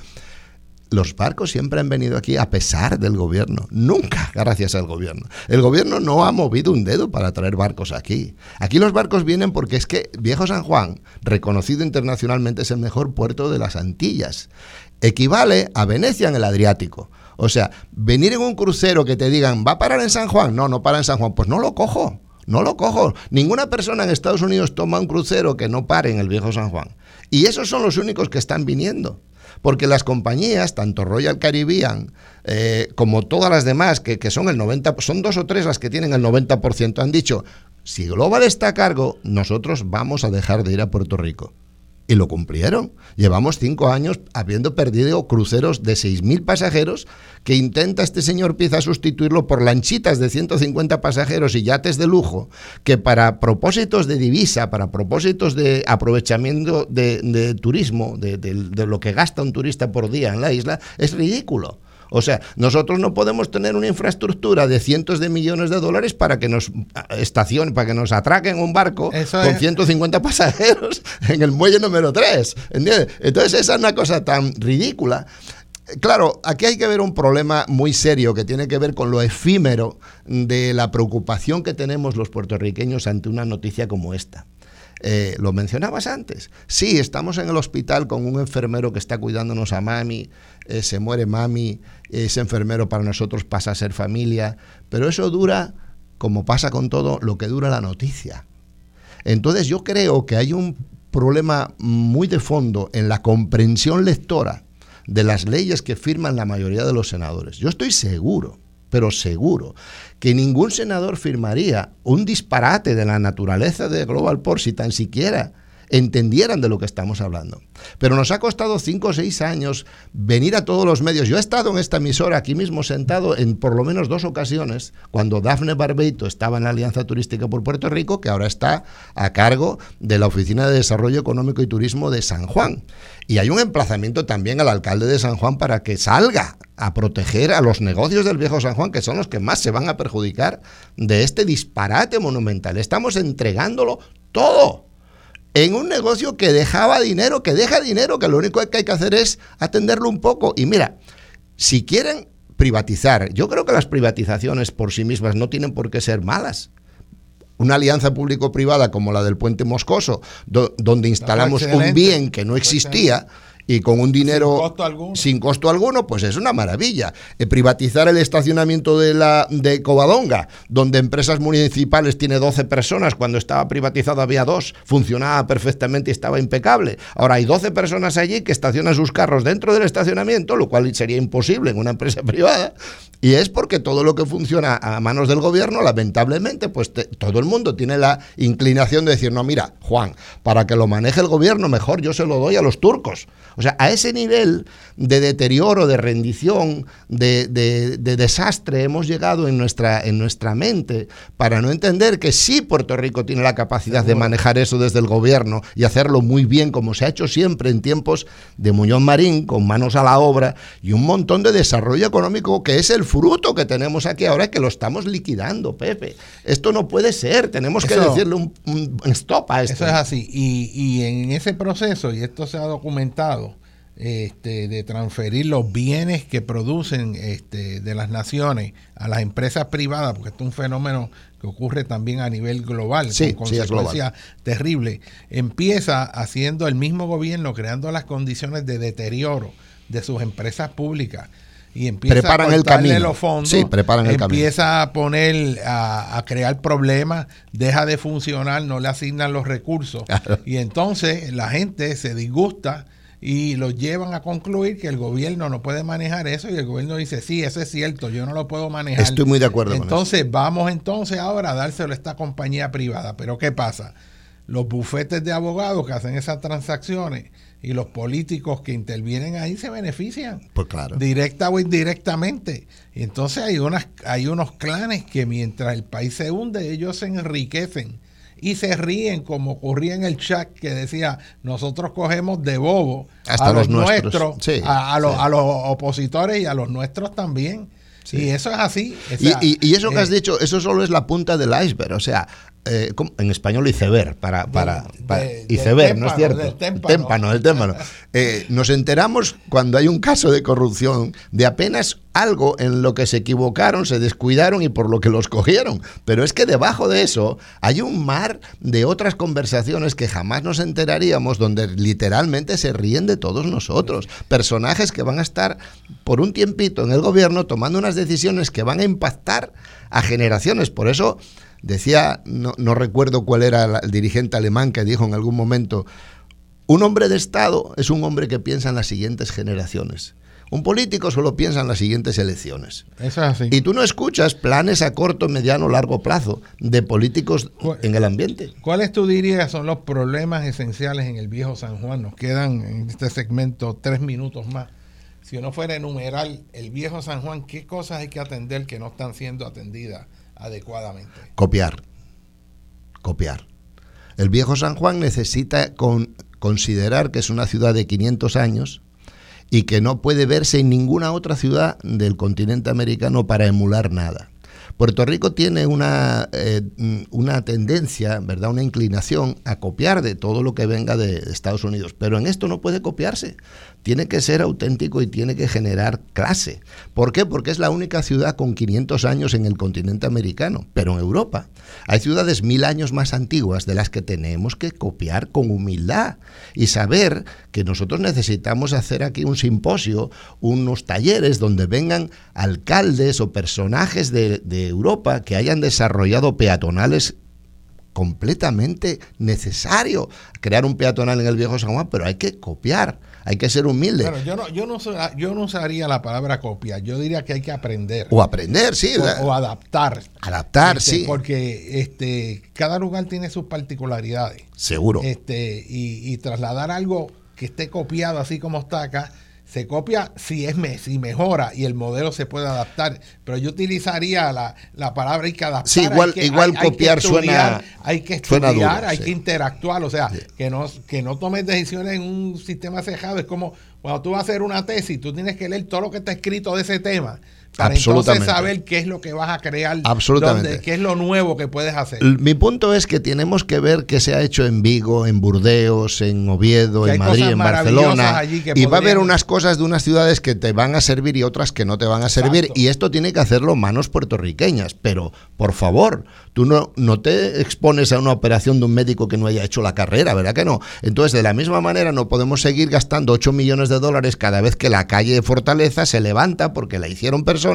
los barcos siempre han venido aquí a pesar del gobierno, nunca gracias al gobierno. El gobierno no ha movido un dedo para traer barcos aquí. Aquí los barcos vienen porque es que Viejo San Juan, reconocido internacionalmente, es el mejor puerto de las Antillas. Equivale a Venecia en el Adriático. O sea, venir en un crucero que te digan, ¿va a parar en San Juan? No, no para en San Juan. Pues no lo cojo. No lo cojo. Ninguna persona en Estados Unidos toma un crucero que no pare en el viejo San Juan. Y esos son los únicos que están viniendo. Porque las compañías, tanto Royal Caribbean eh, como todas las demás, que, que, son el 90%, son dos o tres las que tienen el 90%, han dicho, si Global está a cargo, nosotros vamos a dejar de ir a Puerto Rico. Y lo cumplieron. Llevamos cinco años habiendo perdido cruceros de 6.000 pasajeros que intenta este señor Pieza sustituirlo por lanchitas de 150 pasajeros y yates de lujo que para propósitos de divisa, para propósitos de aprovechamiento de, turismo, de lo que gasta un turista por día en la isla, es ridículo. O sea, nosotros no podemos tener una infraestructura de cientos de millones de dólares para que nos estacionen, para que nos atraquen un barco con 150 pasajeros en el muelle número 3. ¿entiendes? Entonces, esa es una cosa tan ridícula. Claro, aquí hay que ver un problema muy serio que tiene que ver con lo efímero de la preocupación que tenemos los puertorriqueños ante una noticia como esta. Eh, lo mencionabas antes. Sí, estamos en el hospital con un enfermero que está cuidándonos a mami, eh, se muere mami, ese enfermero para nosotros pasa a ser familia, pero eso dura, como pasa con todo, lo que dura la noticia. Entonces yo creo que hay un problema muy de fondo en la comprensión lectora de las leyes que firman la mayoría de los senadores. Yo estoy seguro, pero seguro, que ningún senador firmaría un disparate de la naturaleza de Global Port si tan siquiera entendieran de lo que estamos hablando. Pero nos ha costado cinco o seis años venir a todos los medios. Yo he estado en esta emisora aquí mismo sentado en por lo menos dos ocasiones, cuando Dafne Barbeito estaba en la Alianza Turística por Puerto Rico, que ahora está a cargo de la Oficina de Desarrollo Económico y Turismo de San Juan. Y hay un emplazamiento también al alcalde de San Juan para que salga a proteger a los negocios del viejo San Juan, que son los que más se van a perjudicar de este disparate monumental. Estamos entregándolo todo en un negocio que dejaba dinero, que deja dinero, que lo único que hay que hacer es atenderlo un poco. Y mira, si quieren privatizar, yo creo que las privatizaciones por sí mismas no tienen por qué ser malas. Una alianza público-privada como la del puente Moscoso, donde instalamos un bien que no existía, y con un dinero sin costo alguno, pues es una maravilla. Eh, privatizar el estacionamiento de, la, de Covadonga, donde empresas municipales tiene 12 personas, cuando estaba privatizado había dos, funcionaba perfectamente y estaba impecable. Ahora hay 12 personas allí que estacionan sus carros dentro del estacionamiento, lo cual sería imposible en una empresa privada, y es porque todo lo que funciona a manos del gobierno, lamentablemente, pues todo el mundo tiene la inclinación de decir, no, mira, Juan, para que lo maneje el gobierno mejor yo se lo doy a los turcos. O sea, a ese nivel de deterioro, de rendición, de, desastre hemos llegado en nuestra, en nuestra mente para no entender que sí Puerto Rico tiene la capacidad de manejar eso desde el gobierno y hacerlo muy bien, como se ha hecho siempre en tiempos de Muñoz Marín, con manos a la obra y un montón de desarrollo económico que es el fruto que tenemos aquí ahora que lo estamos liquidando, Pepe. Esto no puede ser, tenemos que decirle un, stop a esto.
Eso es así. Y, y en ese proceso, y esto se ha documentado, este, de transferir los bienes que producen este, de las naciones a las empresas privadas, porque esto es un fenómeno que ocurre también a nivel global, con consecuencias terribles, empieza haciendo el mismo gobierno, creando las condiciones de deterioro de sus empresas públicas y empieza
a el camino.
los fondos,
preparan el
empieza a poner, a, crear problemas, deja de funcionar, no le asignan los recursos. Y entonces la gente se disgusta y lo llevan a concluir que el gobierno no puede manejar eso y el gobierno dice, sí, eso es cierto, yo no lo puedo manejar.
Estoy muy de acuerdo.
Entonces vamos entonces ahora a dárselo a esta compañía privada. Pero ¿qué pasa? Los bufetes de abogados que hacen esas transacciones y los políticos que intervienen ahí se benefician.
Pues claro.
Directa o indirectamente. Y entonces hay, unas, hay unos clanes que mientras el país se hunde, ellos se enriquecen y se ríen como ocurría en el chat que decía nosotros cogemos de bobo
a los, nuestros,
a, los, a los opositores y a los nuestros también. Y eso es así.
y, eso que has eh, dicho, eso solo es la punta del iceberg. O sea, eh, en español iceberg, para, para, iceberg, ¿no es cierto? Del témpano. el témpano. Eh, nos enteramos cuando hay un caso de corrupción de apenas algo en lo que se equivocaron, se descuidaron y por lo que los cogieron. Pero es que debajo de eso hay un mar de otras conversaciones que jamás nos enteraríamos, donde literalmente se ríen de todos nosotros. Personajes que van a estar por un tiempito en el gobierno tomando unas decisiones que van a impactar a generaciones. Por eso Decía, no, recuerdo cuál era el dirigente alemán que dijo en algún momento, un hombre de Estado es un hombre que piensa en las siguientes generaciones. Un político solo piensa en las siguientes elecciones.
Eso es así.
Y tú no escuchas planes a corto, mediano, largo plazo de políticos en el ambiente.
¿Cuáles tú dirías son los problemas esenciales en el viejo San Juan? Nos quedan en este segmento tres minutos más. Si no fuera enumerar el viejo San Juan, ¿qué cosas hay que atender que no están siendo atendidas adecuadamente.
Copiar. Copiar. El viejo San Juan necesita con, considerar que es una ciudad de 500 años y que no puede verse en ninguna otra ciudad del continente americano para emular nada. Puerto Rico tiene una, eh, una tendencia, ¿verdad? Una inclinación a copiar de todo lo que venga de Estados Unidos, pero en esto no puede copiarse tiene que ser auténtico y tiene que generar clase. ¿Por qué? Porque es la única ciudad con 500 años en el continente americano, pero en Europa. Hay ciudades mil años más antiguas de las que tenemos que copiar con humildad y saber que nosotros necesitamos hacer aquí un simposio, unos talleres donde vengan alcaldes o personajes de, Europa que hayan desarrollado peatonales completamente necesario crear un peatonal en el viejo San Juan, pero hay que copiar, hay que ser humilde.
Bueno, yo no, yo no, yo no usaría la palabra copiar, yo diría que hay que aprender.
O aprender, sí.
O, adaptar.
Adaptar,
este,
sí.
Porque este, cada lugar tiene sus particularidades.
Seguro.
Este, y, y trasladar algo que esté copiado así como está acá, se copia si es si mejora y el modelo se puede adaptar, pero yo utilizaría la, la palabra hay que adaptar.
Sí, igual, igual copiar suena
hay que estudiar, hay que interactuar, o sea, que no que no tomes decisiones en un sistema cerrado, es como cuando tú vas a hacer una tesis, tú tienes que leer todo lo que está escrito de ese tema para entonces saber qué es lo que vas a crear,
Absolutamente.
qué es lo nuevo que puedes hacer.
Mi punto es que tenemos que ver qué se ha hecho en Vigo, en Burdeos, en Oviedo, en Madrid, en Barcelona. Y va a haber unas cosas de unas ciudades que te van a servir y otras que no te van a servir. Y esto tiene que hacerlo manos puertorriqueñas. Pero, por favor, tú no, no te expones a una operación de un médico que no haya hecho la carrera, ¿verdad que no? Entonces, de la misma manera, no podemos seguir gastando 8 millones de dólares cada vez que la calle de Fortaleza se levanta porque la hicieron personas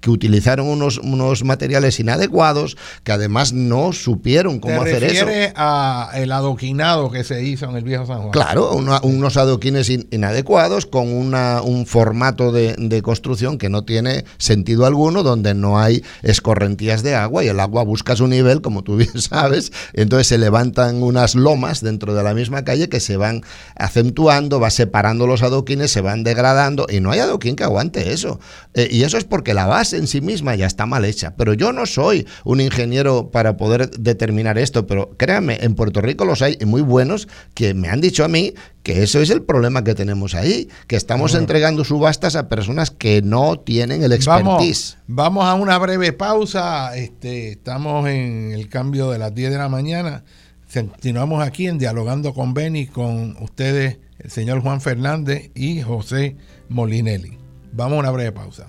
que utilizaron unos, unos materiales inadecuados, que además no supieron cómo hacer eso.
a el adoquinado que se hizo en el viejo San Juan?
Claro, unos adoquines inadecuados con una, un formato de, de, construcción que no tiene sentido alguno, donde no hay escorrentías de agua y el agua busca su nivel, como tú bien sabes, entonces se levantan unas lomas dentro de la misma calle que se van acentuando, va separando los adoquines, se van degradando y no hay adoquín que aguante eso. Eh, y eso es porque la base en sí misma ya está mal hecha. Pero yo no soy un ingeniero para poder determinar esto, pero créanme, en Puerto Rico los hay muy buenos que me han dicho a mí que eso es el problema que tenemos ahí, que estamos entregando subastas a personas que no tienen el expertise.
Vamos, a una breve pausa, este, estamos en el cambio de las 10 de la mañana, continuamos aquí en Dialogando con Beni, con ustedes, el señor Juan Fernández y José Molinelli. Vamos a una breve pausa.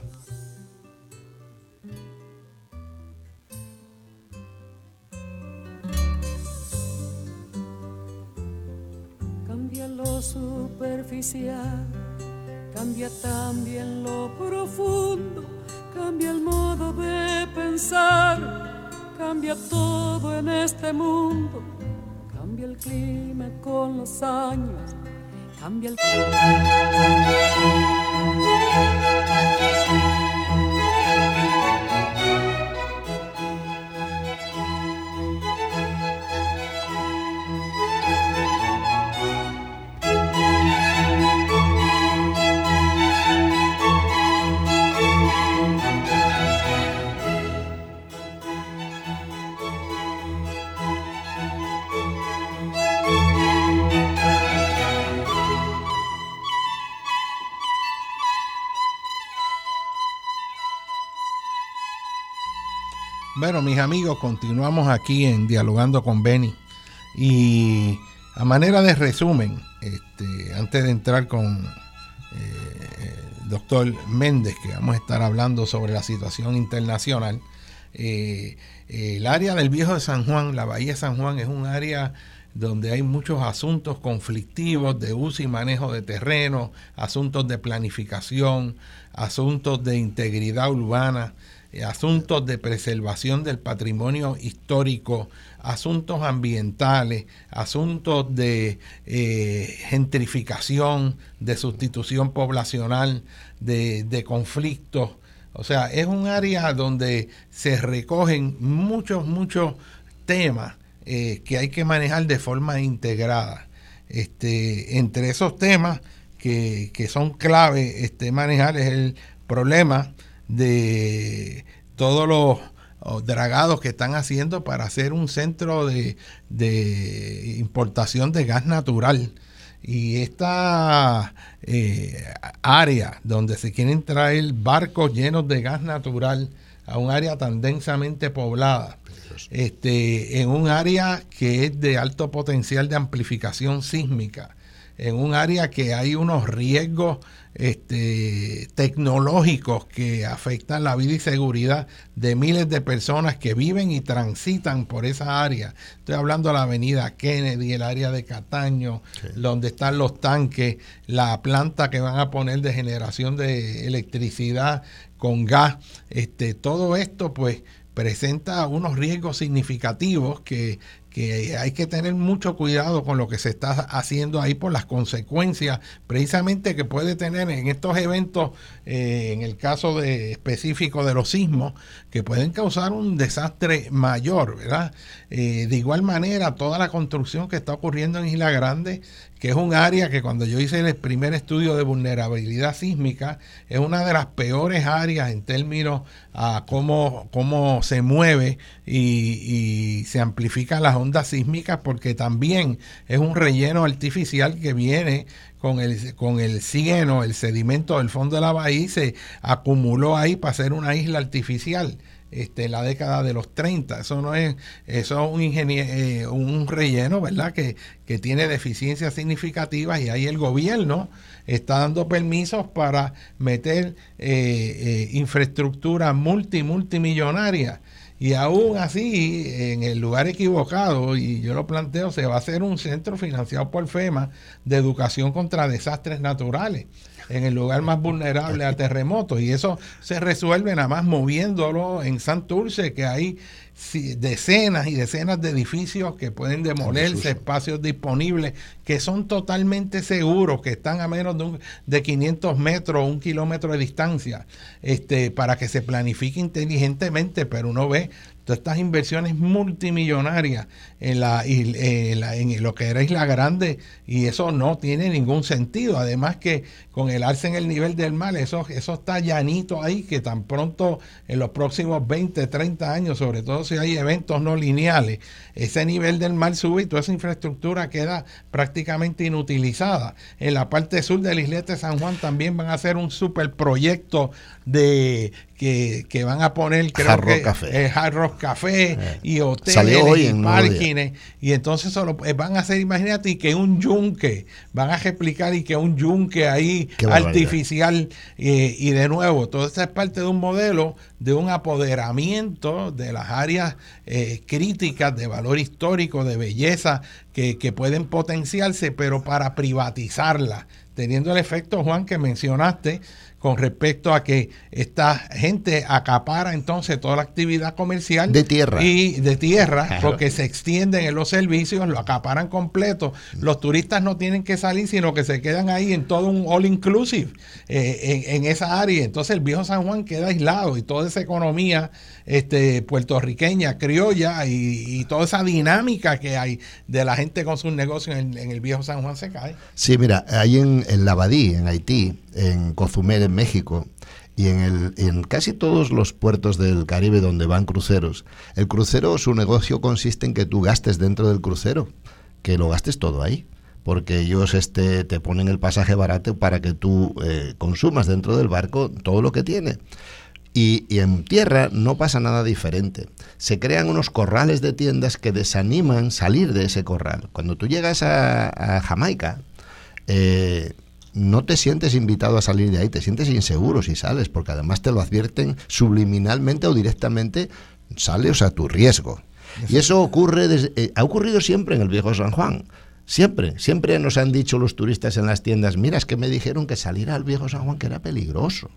Cambia también lo profundo, cambia el modo de pensar, cambia todo en este mundo, cambia el clima con los años, cambia el
Bueno, mis amigos, continuamos aquí en Dialogando con Benny. Y a manera de resumen, este, antes de entrar con eh, el doctor Méndez, que vamos a estar hablando sobre la situación internacional, eh, el área del Viejo de San Juan, la Bahía de San Juan, es un área donde hay muchos asuntos conflictivos de uso y manejo de terreno, asuntos de planificación, asuntos de integridad urbana. Eh, asuntos de preservación del patrimonio histórico, asuntos ambientales, asuntos de eh, gentrificación, de sustitución poblacional, de, conflictos. O sea, es un área donde se recogen muchos, muchos temas eh, que hay que manejar de forma integrada. Este, entre esos temas que, que son clave este, manejar es el problema de todos los dragados que están haciendo para hacer un centro de, importación de gas natural. Y esta eh, área donde se quieren traer barcos llenos de gas natural a un área tan densamente poblada, este, en un área que es de alto potencial de amplificación sísmica, en un área que hay unos riesgos este, tecnológicos que afectan la vida y seguridad de miles de personas que viven y transitan por esa área. Estoy hablando de la avenida Kennedy, el área de Cataño, donde están los tanques, la planta que van a poner de generación de electricidad con gas. Este, todo esto pues presenta unos riesgos significativos que que hay que tener mucho cuidado con lo que se está haciendo ahí por las consecuencias precisamente que puede tener en estos eventos, eh, en el caso de, específico de los sismos, que pueden causar un desastre mayor, ¿verdad? Eh, de igual manera, toda la construcción que está ocurriendo en Isla Grande que es un área que cuando yo hice el primer estudio de vulnerabilidad sísmica, es una de las peores áreas en términos a cómo, cómo se mueve y, se amplifican las ondas sísmicas, porque también es un relleno artificial que viene con el, con el cieno, el sedimento del fondo de la bahía, y se acumuló ahí para hacer una isla artificial este, la década de los 30. Eso no es, eso es un, eh, un relleno, ¿verdad? Que, que tiene deficiencias significativas y ahí el gobierno está dando permisos para meter eh, eh, infraestructura multi, multimillonaria. Y aún así, en el lugar equivocado, y yo lo planteo, se va a hacer un centro financiado por FEMA de educación contra desastres naturales en el lugar más vulnerable a terremotos. Y eso se resuelve nada más moviéndolo en Santurce, que hay decenas y decenas de edificios que pueden demolerse, espacios disponibles que son totalmente seguros, que están a menos de, un, de 500 metros, un kilómetro de distancia, este, para que se planifique inteligentemente, pero uno ve todas estas inversiones multimillonarias en, la, en, lo que era Isla Grande y eso no tiene ningún sentido. Además que con el arce en el nivel del mar, eso, eso está llanito ahí, que tan pronto en los próximos 20, 30 años, sobre todo si hay eventos no lineales, ese nivel del mar sube y toda esa infraestructura queda prácticamente inutilizada. En la parte sur del islete de San Juan también van a hacer un superproyecto de que, van a poner
creo Hard Rock Café,
Hard Rock Café eh, y hoteles y parkings y entonces solo eh, van a hacer imagínate que un yunque van a replicar y que un yunque ahí artificial eh, y de nuevo todo esto es parte de un modelo de un apoderamiento de las áreas críticas de valor histórico de belleza que, que pueden potenciarse pero para privatizarla. Teniendo el efecto Juan que mencionaste con respecto a que esta gente acapara entonces toda la actividad comercial
de tierra
y de tierra porque se extienden en los servicios, lo acaparan completo. Los turistas no tienen que salir, sino que se quedan ahí en todo un all inclusive eh, en, esa área. Entonces el viejo San Juan queda aislado y toda esa economía este, puertorriqueña, criolla y, toda esa dinámica que hay de la gente con sus negocios en, el viejo San Juan se cae.
Sí, mira, ahí en, en Lavadí, en Haití, en Cozumel, en México, y en, el, en casi todos los puertos del Caribe donde van cruceros, el crucero, su negocio consiste en que tú gastes dentro del crucero, que lo gastes todo ahí porque ellos este, te ponen el pasaje barato para que tú eh, consumas dentro del barco todo lo que tiene. Y, en tierra no pasa nada diferente. Se crean unos corrales de tiendas que desaniman salir de ese corral. Cuando tú llegas a, Jamaica, eh, no te sientes invitado a salir de ahí, te sientes inseguro si sales, porque además te lo advierten subliminalmente o directamente, sales a tu riesgo. Y eso ocurre eh, ha ocurrido siempre en el viejo San Juan. Siempre, siempre nos han dicho los turistas en las tiendas, mira, es que me dijeron que salir al viejo San Juan que era peligroso.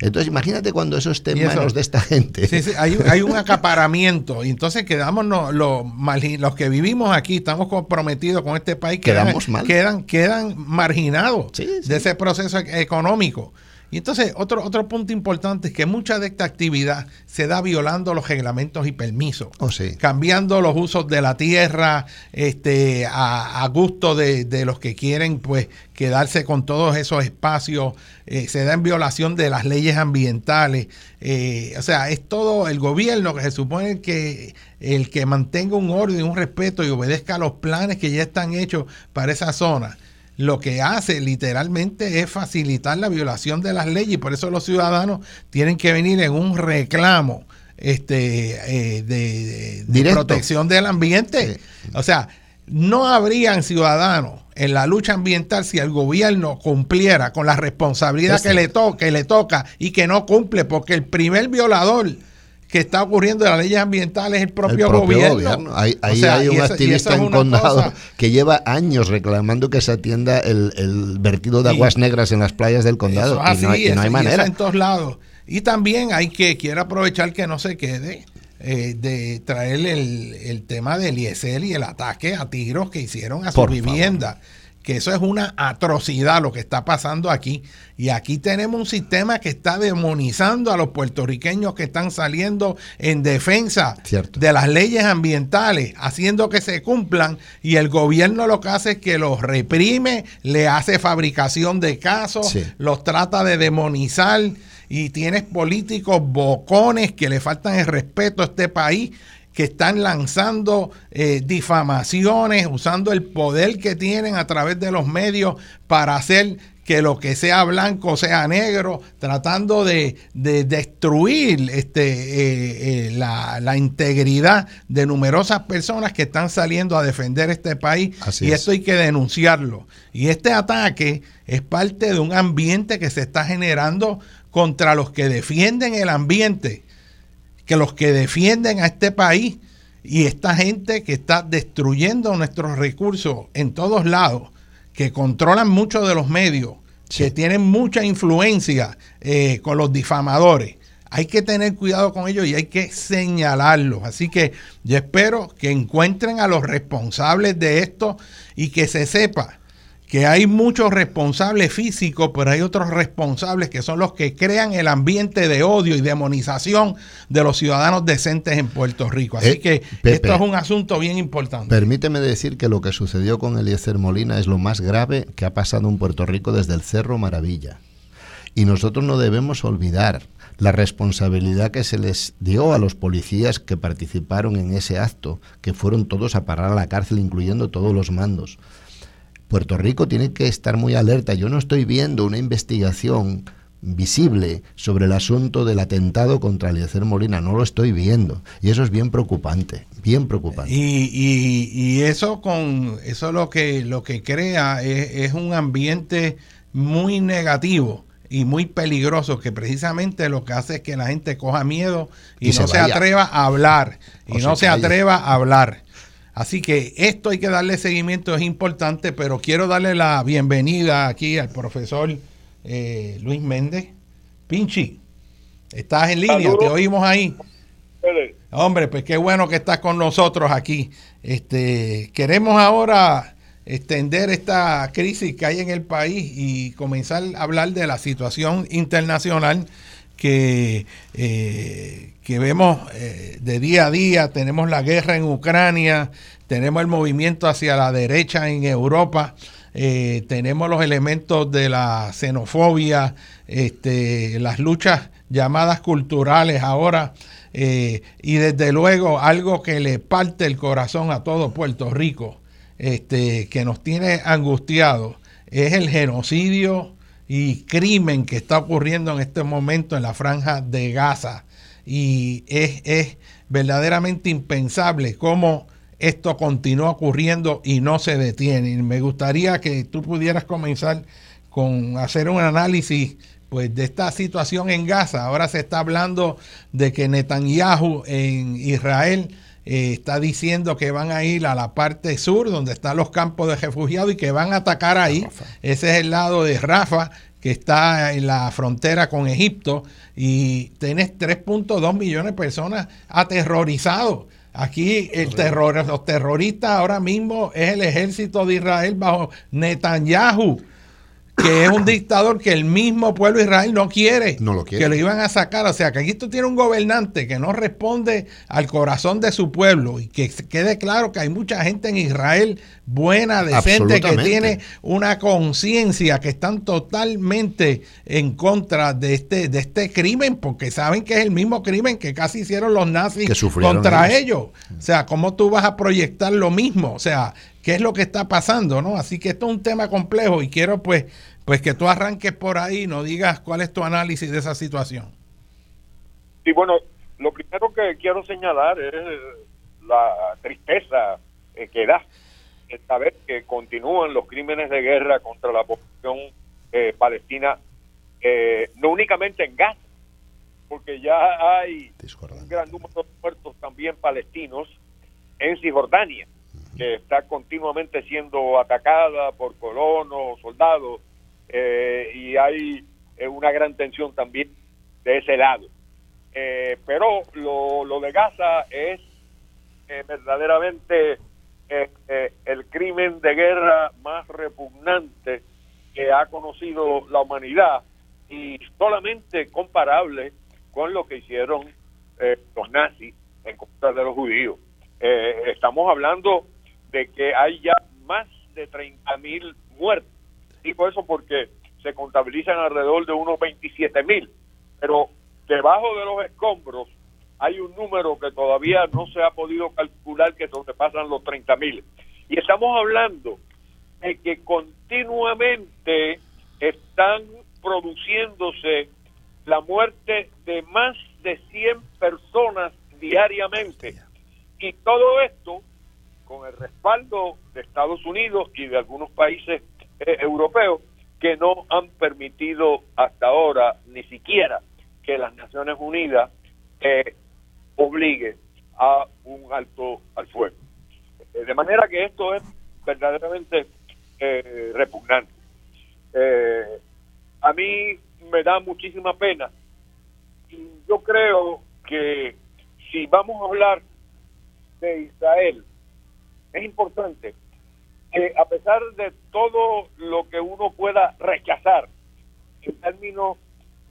Entonces, imagínate cuando eso esté en manos de esta gente.
Sí, sí, hay, un acaparamiento. Y entonces quedamos los que vivimos aquí, estamos comprometidos con este país,
quedamos
quedan, quedan, marginados de ese proceso económico. Y entonces, otro, otro punto importante es que mucha de esta actividad se da violando los reglamentos y permisos,
oh,
cambiando los usos de la tierra este, a, gusto de, los que quieren pues quedarse con todos esos espacios, eh, se da en violación de las leyes ambientales. Eh, o sea, es todo el gobierno que se supone que el que mantenga un orden, un respeto y obedezca a los planes que ya están hechos para esa zona lo que hace literalmente es facilitar la violación de las leyes y por eso los ciudadanos tienen que venir en un reclamo este, eh, de, protección del ambiente. O sea, no habrían ciudadanos en la lucha ambiental si el gobierno cumpliera con la responsabilidad que le, to que le toca y que no cumple, porque el primer violador que está ocurriendo de las leyes ambientales es el propio, gobierno.
Ahí, hay un activista en condado que lleva años reclamando que se atienda el, vertido de aguas negras en las playas del condado. y, no hay, manera.
en todos lados. Y también hay que, quiero aprovechar que no se quede eh, de traer el, el, tema de Eliezer y el ataque a tiros que hicieron a su vivienda que eso es una atrocidad lo que está pasando aquí. Y aquí tenemos un sistema que está demonizando a los puertorriqueños que están saliendo en defensa de las leyes ambientales, haciendo que se cumplan. Y el gobierno lo que hace es que los reprime, le hace fabricación de casos, los trata de demonizar. Y tienes políticos bocones que le faltan el respeto a este país que están lanzando eh, difamaciones, usando el poder que tienen a través de los medios para hacer que lo que sea blanco sea negro, tratando de, destruir este, eh, eh, la, la, integridad de numerosas personas que están saliendo a defender este país. y esto hay que denunciarlo. Y este ataque es parte de un ambiente que se está generando contra los que defienden el ambiente que los que defienden a este país y esta gente que está destruyendo nuestros recursos en todos lados, que controlan mucho de los medios, que tienen mucha influencia eh, con los difamadores. Hay que tener cuidado con ellos y hay que señalarlos. Así que yo espero que encuentren a los responsables de esto y que se sepa que hay muchos responsables físicos, pero hay otros responsables que son los que crean el ambiente de odio y demonización de los ciudadanos decentes en Puerto Rico. Así eh, que esto es un asunto bien importante.
Permíteme decir que lo que sucedió con Eliezer Molina es lo más grave que ha pasado en Puerto Rico desde el Cerro Maravilla. Y nosotros no debemos olvidar la responsabilidad que se les dio a los policías que participaron en ese acto, que fueron todos a parar a la cárcel, incluyendo todos los mandos. Puerto Rico tiene que estar muy alerta. Yo no estoy viendo una investigación visible sobre el asunto del atentado contra Eliezer Molina. No lo estoy viendo. Y eso es bien preocupante, bien preocupante.
Y, eso con eso lo que lo que crea es, un ambiente muy negativo y muy peligroso que precisamente lo que hace es que la gente coja miedo y, no se, atreva a hablar y no se atreva a hablar. Así que esto hay que darle seguimiento, es importante, pero quiero darle la bienvenida aquí al profesor eh, Luis Méndez. Pinchi, estás en línea, te oímos ahí. Hombre, pues qué bueno que estás con nosotros aquí. Este, queremos ahora extender esta crisis que hay en el país y comenzar a hablar de la situación internacional que, eh, que vemos eh, de día a día. Tenemos la guerra en Ucrania, tenemos el movimiento hacia la derecha en Europa, eh, tenemos los elementos de la xenofobia, este, las luchas llamadas culturales ahora. y desde luego algo que le parte el corazón a todo Puerto Rico, este, que nos tiene angustiados, es el genocidio y crimen que está ocurriendo en este momento en la franja de Gaza. Y es, verdaderamente impensable cómo esto continúa ocurriendo y no se detiene. me gustaría que tú pudieras comenzar con hacer un análisis pues de esta situación en Gaza. Ahora se está hablando de que Netanyahu en Israel eh, está diciendo que van a ir a la parte sur, donde están los campos de refugiados, y que van a atacar ahí. Ese es el lado de Rafa, que está en la frontera con Egipto, y tienes 3.2 millones de personas aterrorizados. Aquí el terror, los terroristas ahora mismo es el ejército de Israel bajo Netanyahu que es un dictador que el mismo pueblo de Israel no quiere,
no lo quiere,
que lo iban a sacar. O sea, que aquí esto tiene un gobernante que no responde al corazón de su pueblo y que quede claro que hay mucha gente en Israel buena, decente, que tiene una conciencia, que están totalmente en contra de este, de este crimen, porque saben que es el mismo crimen que casi hicieron los nazis contra ellos. O sea, ¿cómo tú vas a proyectar lo mismo? O sea, qué es lo que está pasando, ¿no? Así que esto es un tema complejo y quiero pues, pues que tú arranques por ahí, no digas cuál es tu análisis de esa situación.
Sí, bueno, lo primero que quiero señalar es la tristeza eh, que da esta vez que continúan los crímenes de guerra contra la población eh, palestina, eh, no únicamente en Gaza, porque ya hay un gran número de muertos también palestinos en Cisjordania que está continuamente siendo atacada por colonos, soldados, eh, y hay eh, una gran tensión también de ese lado. Eh, pero lo, de Gaza es eh, verdaderamente eh, el crimen de guerra más repugnante que ha conocido la humanidad y solamente comparable con lo que hicieron los nazis en contra de los judíos. estamos hablando de que hay ya más de 30 mil muertos. Por eso porque se contabilizan alrededor de unos 27 mil. Pero debajo de los escombros hay un número que todavía no se ha podido calcular que sobrepasan los 30 mil. Y estamos hablando de que continuamente están produciéndose la muerte de más de 100 personas diariamente. Y todo esto con el respaldo de Estados Unidos y de algunos países eh, europeos que no han permitido hasta ahora ni siquiera que las Naciones Unidas eh, obligue a un alto al fuego. Eh, de manera que esto es verdaderamente eh, repugnante. a mí me da muchísima pena y yo creo que si vamos a hablar de Israel, es importante que a pesar de todo lo que uno pueda rechazar en términos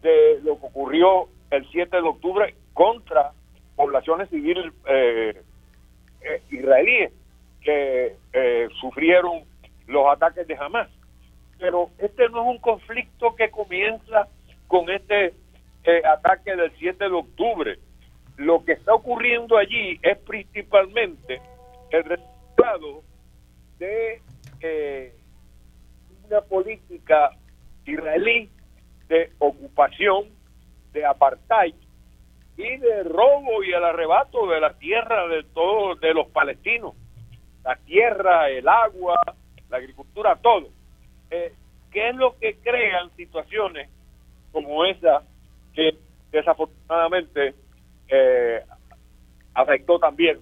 de lo que ocurrió el 7 de octubre contra poblaciones civiles eh, eh, israelíes que eh, sufrieron los ataques de Hamas. Pero este no es un conflicto que comienza con este ataque del 7 de octubre. Lo que está ocurriendo allí es principalmente el resultado de una política israelí de ocupación, de apartheid y de robo y el arrebato de la tierra de todos de los palestinos. La tierra, el agua, la agricultura, todo. Eh, ¿Qué es lo que crean situaciones como esa que desafortunadamente eh, afectó también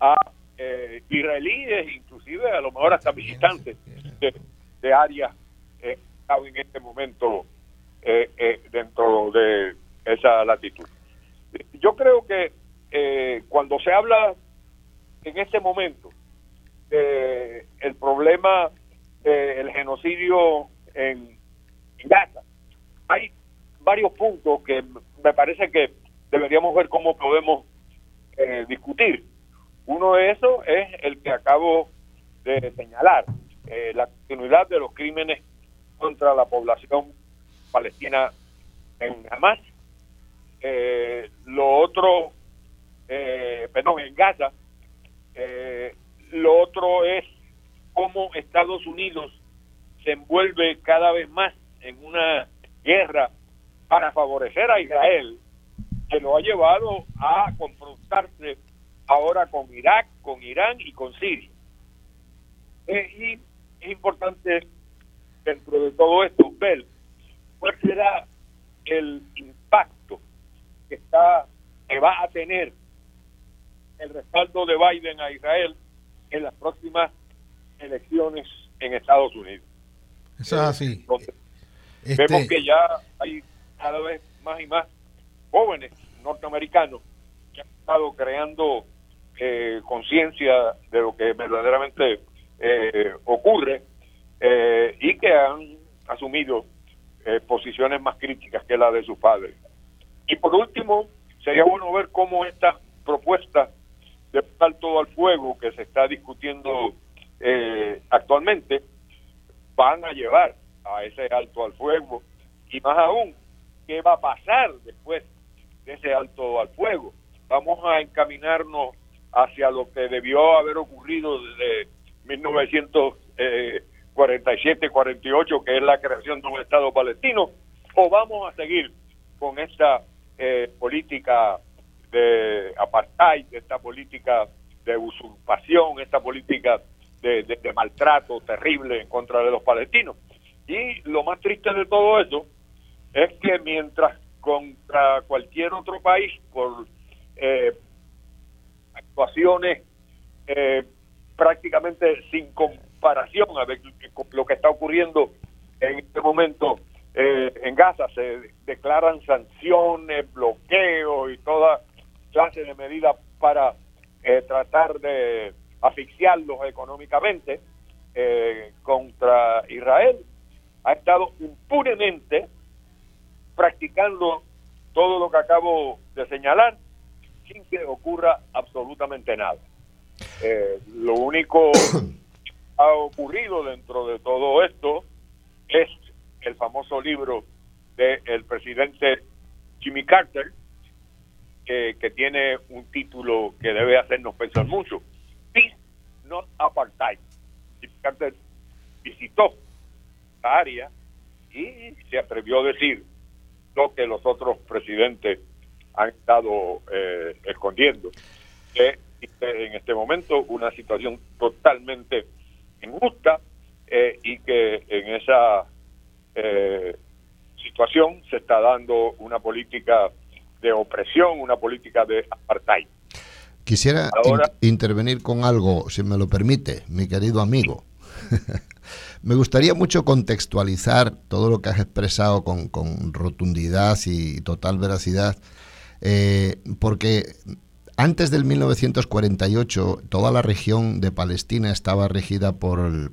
a eh, israelíes, inclusive a lo mejor hasta visitantes de, de áreas eh, en este momento eh, eh, dentro de esa latitud. Yo creo que eh, cuando se habla en este momento el problema del genocidio en, Gaza, hay varios puntos que me parece que deberíamos ver cómo podemos discutir. Uno de esos es el que acabo de señalar, la continuidad de los crímenes contra la población Palestina en Hamas. Eh, lo otro, eh, perdón, en Gaza. Eh, lo otro es cómo Estados Unidos se envuelve cada vez más en una guerra para favorecer a Israel, que lo ha llevado a confrontarse ahora con Irak, con Irán y con Siria. y es importante dentro de todo esto ver cuál será el impacto que está que va a tener el respaldo de Biden a Israel en las próximas elecciones en Estados Unidos.
Eso es así.
Este vemos que ya hay cada vez más y más jóvenes norteamericanos que han estado creando eh, conciencia de lo que verdaderamente eh, ocurre eh, y que han asumido eh, posiciones más críticas que la de sus padres. Y por último, sería bueno ver cómo esta propuesta de salto al fuego que se está discutiendo eh, actualmente van a llevar a ese alto al fuego y más aún, qué va a pasar después de ese alto al fuego. Vamos a encaminarnos hacia lo que debió haber ocurrido desde 1900. Eh, 47, 48, que es la creación de un Estado palestino, o vamos a seguir con esta eh, política de apartheid, esta política de usurpación, esta política de, maltrato terrible en contra de los palestinos. Y lo más triste de todo eso es que mientras contra cualquier otro país, por eh, actuaciones eh, prácticamente sin comparación a ver lo que está ocurriendo en este momento eh, en Gaza. Se declaran sanciones, bloqueos y toda clase de medidas para eh, tratar de asfixiarlos económicamente eh, contra Israel, ha estado impunemente practicando todo lo que acabo de señalar sin que ocurra absolutamente nada. Eh, lo único que ha ocurrido dentro de todo esto es el famoso libro del presidente Jimmy Carter, que tiene un título que debe hacernos pensar mucho. Peace, not apartheid. Jimmy Carter visitó la área y se atrevió a decir lo que los otros presidentes han estado eh, escondiendo. Que en este momento una situación totalmente injusta eh, y que en esa eh, situación se está dando una política de opresión, una política de apartheid.
Quisiera intervenir con algo, si me lo permite, mi querido amigo. me gustaría mucho contextualizar todo lo que has expresado con, con rotundidad y total veracidad, eh, porque antes del 1948, toda la región de Palestina estaba regida por, el,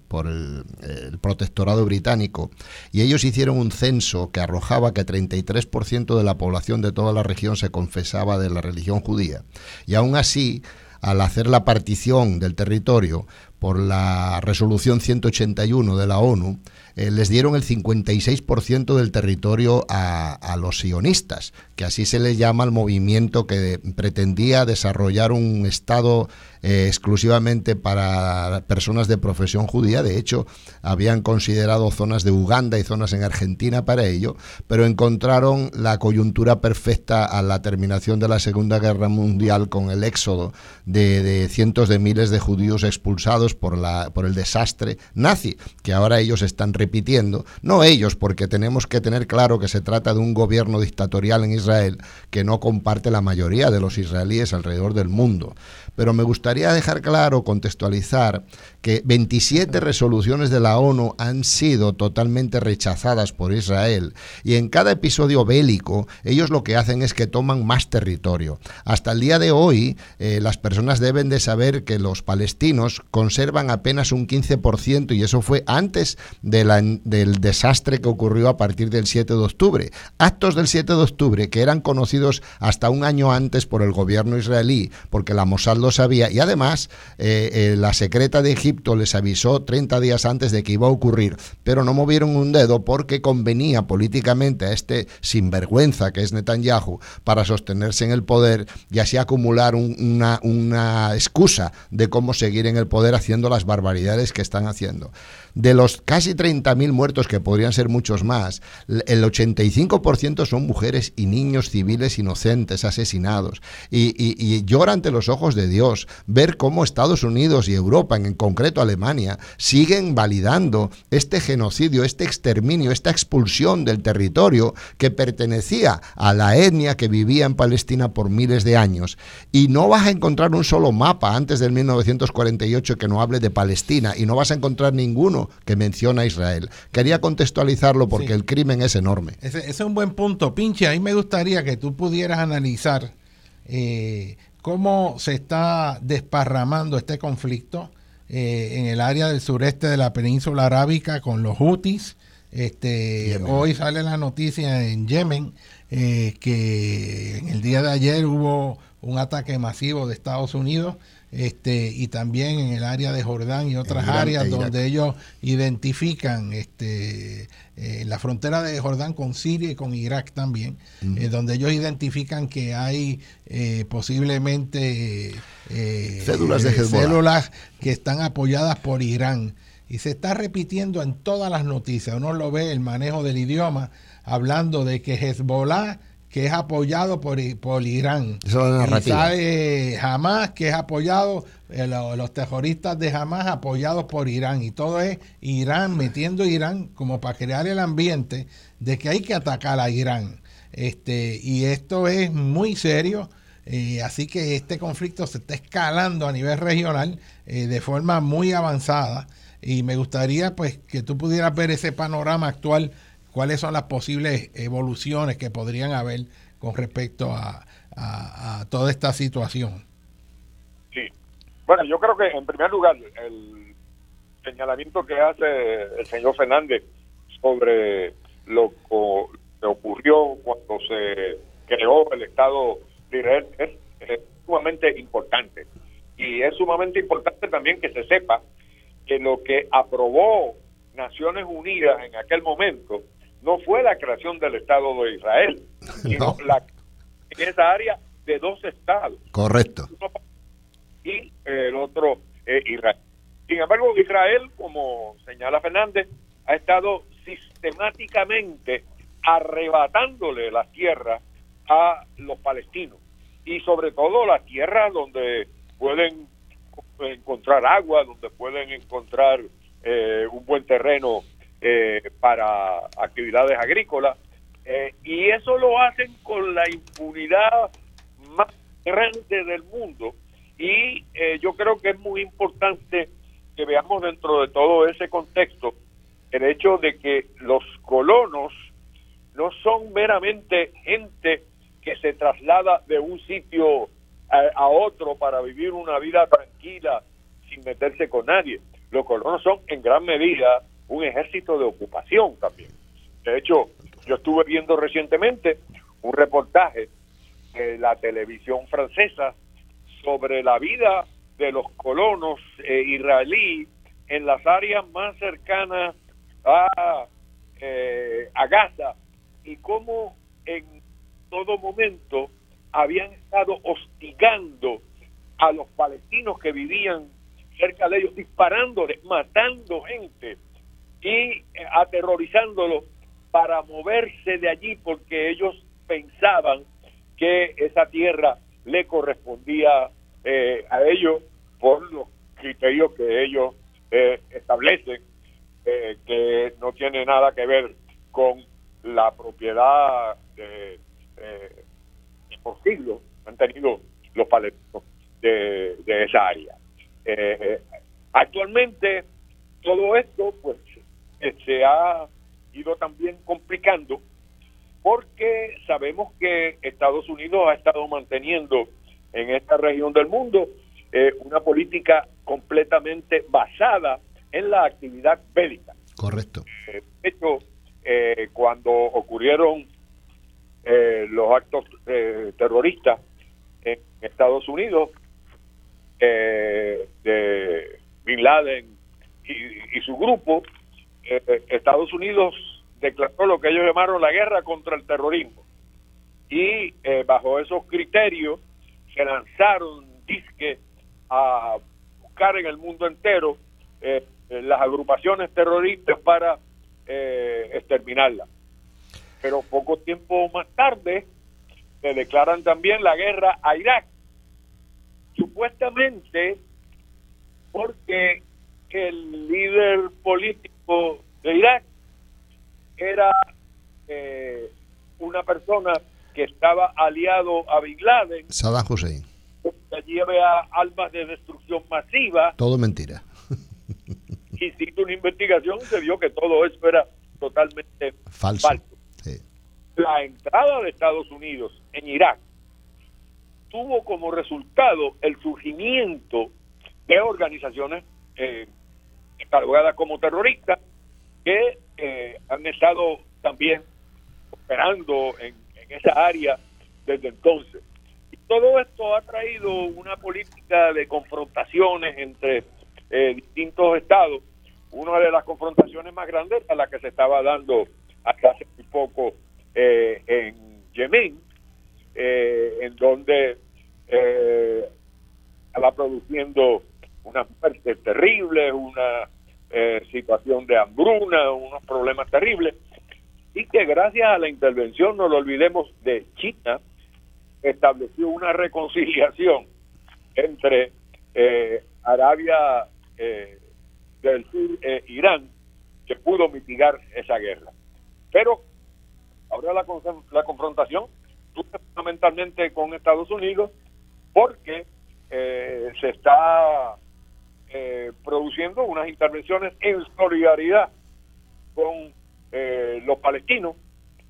protectorado británico y ellos hicieron un censo que arrojaba que 33% de la población de toda la región se confesaba de la religión judía. Y aún así, al hacer la partición del territorio por la resolución 181 de la ONU, eh, les dieron el 56% del territorio a, los sionistas, que así se le llama al movimiento que pretendía desarrollar un Estado eh, exclusivamente para personas de profesión judía. De hecho, habían considerado zonas de Uganda y zonas en Argentina para ello, pero encontraron la coyuntura perfecta a la terminación de la Segunda Guerra Mundial con el éxodo de, cientos de miles de judíos expulsados por, la, por el desastre nazi, que ahora ellos están repitiendo. No ellos, porque tenemos que tener claro que se trata de un gobierno dictatorial en Israel que no comparte la mayoría de los israelíes alrededor del mundo pero me gustaría dejar claro, contextualizar, que 27 resoluciones de la ONU han sido totalmente rechazadas por Israel y en cada episodio bélico ellos lo que hacen es que toman más territorio. Hasta el día de hoy eh, las personas deben de saber que los palestinos conservan apenas un 15% y eso fue antes del desastre que ocurrió a partir del 7 de octubre. Actos del 7 de octubre que eran conocidos hasta un año antes por el gobierno israelí porque la Mossad lo sabía y además eh, eh, la secreta de Egipto les avisó 30 días antes de que iba a ocurrir, pero no movieron un dedo porque convenía políticamente a este sinvergüenza que es Netanyahu para sostenerse en el poder y así acumular una, una excusa de cómo seguir en el poder haciendo las barbaridades que están haciendo. De los casi 30.000 muertos, que podrían ser muchos más, el 85% son mujeres y niños civiles inocentes asesinados. Y, llora ante los ojos de Dios ver cómo Estados Unidos y Europa, en concreto Alemania, siguen validando este genocidio, este exterminio, esta expulsión del territorio que pertenecía a la etnia que vivía en Palestina por miles de años. Y no vas a encontrar un solo mapa antes del 1948 que no hable de Palestina y no vas a encontrar ninguno que menciona Israel. Quería contextualizarlo porque el crimen es enorme.
Ese, es un buen punto. Pinche, ahí me gustaría que tú pudieras analizar eh, cómo se está desparramando este conflicto eh, en el área del sureste de la península arábica con los hutis. Este, hoy sale la noticia en Yemen eh, que en el día de ayer hubo un ataque masivo de Estados Unidos este, y también en el área de Jordán y otras áreas e donde ellos identifican este, eh, la frontera de Jordán con Siria y con Irak también, eh, donde ellos identifican que hay eh, posiblemente
células, de
células que están apoyadas por Irán. Y se está repitiendo en todas las noticias, uno lo ve el manejo del idioma, hablando de que Hezbollah que es apoyado por, por Irán.
Eso es narrativa.
Y Hamas, que es apoyado, eh, los terroristas de Hamas apoyados por Irán. Y todo es Irán metiendo a Irán como para crear el ambiente de que hay que atacar a Irán. Este, y esto es muy serio. Eh, así que este conflicto se está escalando a nivel regional eh, de forma muy avanzada. Y me gustaría pues que tú pudieras ver ese panorama actual cuáles son las posibles evoluciones que podrían haber con respecto a, a, toda esta situación.
Sí. Bueno, yo creo que en primer lugar el señalamiento que hace el señor Fernández sobre lo que ocurrió cuando se creó el Estado de Israel es, sumamente importante. Y es sumamente importante también que se sepa que lo que aprobó Naciones Unidas en aquel momento no fue la creación del Estado de Israel, sino la en esa área de dos estados.
Correcto.
Y el otro Israel. Sin embargo, Israel, como señala Fernández, ha estado sistemáticamente arrebatándole la tierra a los palestinos y sobre todo las tierras donde pueden encontrar agua, donde pueden encontrar eh, un buen terreno eh, para actividades agrícolas eh, y eso lo hacen con la impunidad más grande del mundo y eh, yo creo que es muy importante que veamos dentro de todo ese contexto el hecho de que los colonos no son meramente gente que se traslada de un sitio a, otro para vivir una vida tranquila sin meterse con nadie. Los colonos son en gran medida un ejército de ocupación también. De hecho, yo estuve viendo recientemente un reportaje de la televisión francesa sobre la vida de los colonos eh, israelíes en las áreas más cercanas a, eh, a Gaza y cómo en todo momento habían estado hostigando a los palestinos que vivían cerca de ellos, disparándoles, matando gente y eh, aterrorizándolos para moverse de allí porque ellos pensaban que esa tierra le correspondía eh, a ellos por los criterios que ellos eh, establecen, que no tiene nada que ver con la propiedad de, por siglos han tenido los palestinos de esa área. actualmente todo esto pues se ha ido también complicando porque sabemos que Estados Unidos ha estado manteniendo en esta región del mundo eh, una política completamente basada en la actividad bélica.
Correcto.
Eh, de hecho, eh, cuando ocurrieron los actos terroristas en Estados Unidos, de Bin Laden y su grupo, eh, Estados Unidos declaró lo que ellos llamaron la guerra contra el terrorismo. Y eh, bajo esos criterios se lanzaron disques a buscar en el mundo entero eh, las agrupaciones terroristas para exterminarlas. Pero poco tiempo más tarde se declaran también la guerra a Irak. Supuestamente porque el líder político de Irak era eh, una persona que estaba aliado a Bin Laden.
Saddam Hussein.
Allí había armas de destrucción masiva.
Todo mentira.
y sin una investigación se vio que todo eso era totalmente falso. La entrada de Estados Unidos en Irak tuvo como resultado el surgimiento de organizaciones eh, catalogadas como terroristas que eh, han estado también operando en, esa área desde entonces. Y todo esto ha traído una política de confrontaciones entre eh, distintos estados. Una de las confrontaciones más grandes a la que se estaba dando hasta hace muy poco eh, en Yemen, en donde estaba produciendo unas muertes terribles, una eh, situación de hambruna, unos problemas terribles, y que gracias a la intervención, no lo olvidemos, de China, estableció una reconciliación entre eh, Arabia eh, del Sur e Irán, que pudo mitigar esa guerra. Pero ahora la, la confrontación fundamentalmente con Estados Unidos porque se está produciendo unas intervenciones en solidaridad con eh, los palestino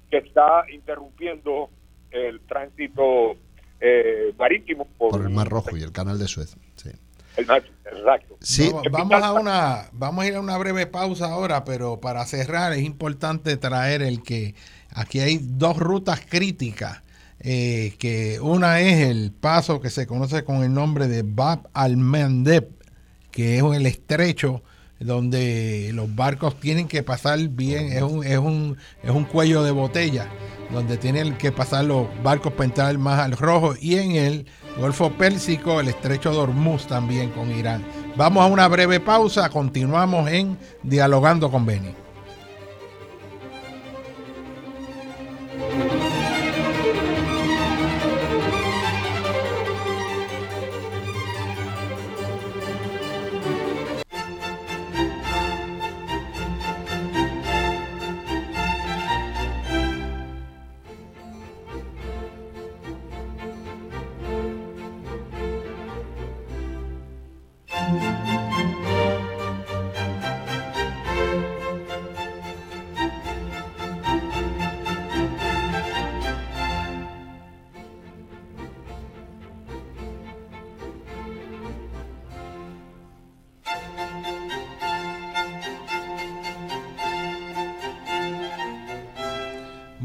que está interrumpiendo el tránsito eh, marítimo
por, el Mar Rojo y el Canal de Suez. Sí.
El mar, exacto.
Sí. Vamos, a una, vamos a ir a una breve pausa ahora, pero para cerrar es importante traer el que aquí hay dos rutas críticas. Eh, que una es el paso que se conoce con el nombre de Bab al-Mandeb, que es el estrecho donde los barcos tienen que pasar bien, es un, es un, es un cuello de botella, donde tienen que pasar los barcos para entrar más al rojo, y en el Golfo Pérsico, el estrecho de Hormuz también con Irán. Vamos a una breve pausa, continuamos en Dialogando con Beni.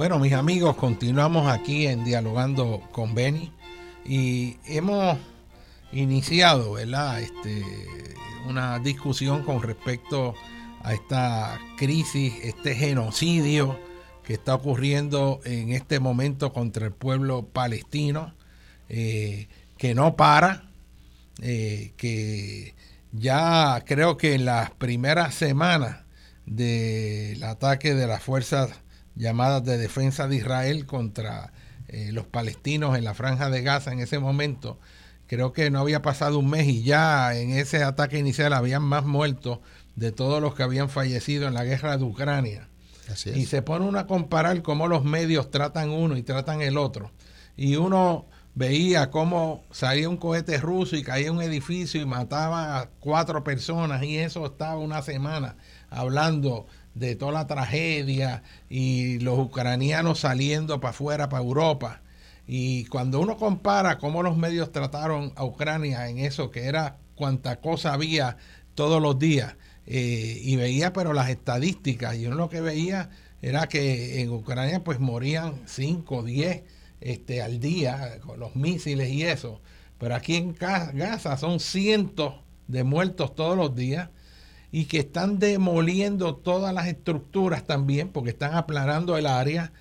Bueno, mis amigos, continuamos aquí en Dialogando con Beni y hemos iniciado, ¿verdad? Este, una discusión con respecto a esta crisis, este genocidio que está ocurriendo en este momento contra el pueblo palestino, eh, que no para, eh, que ya creo que en las primeras semanas del ataque de las fuerzas llamadas de defensa de Israel contra eh, los palestinos en la franja de Gaza en ese momento. Creo que no había pasado un mes y ya en ese ataque inicial habían más muertos de todos los que habían fallecido en la guerra de Ucrania. Y se pone uno a comparar cómo los medios tratan uno y tratan el otro. Y uno veía cómo salía un cohete ruso y caía un edificio y mataba a cuatro personas y eso estaba una semana hablando de toda la tragedia y los ucranianos saliendo para afuera, para Europa. Y cuando uno compara cómo los medios trataron a Ucrania en eso, que era cuanta cosa había todos los días, eh, y veía pero las estadísticas, y uno lo que veía era que en Ucrania pues morían 5, 10 este, al día con los misiles y eso. Pero aquí en Gaza son cientos de muertos todos los días y que están demoliendo todas las estructuras también porque están aplanando el área.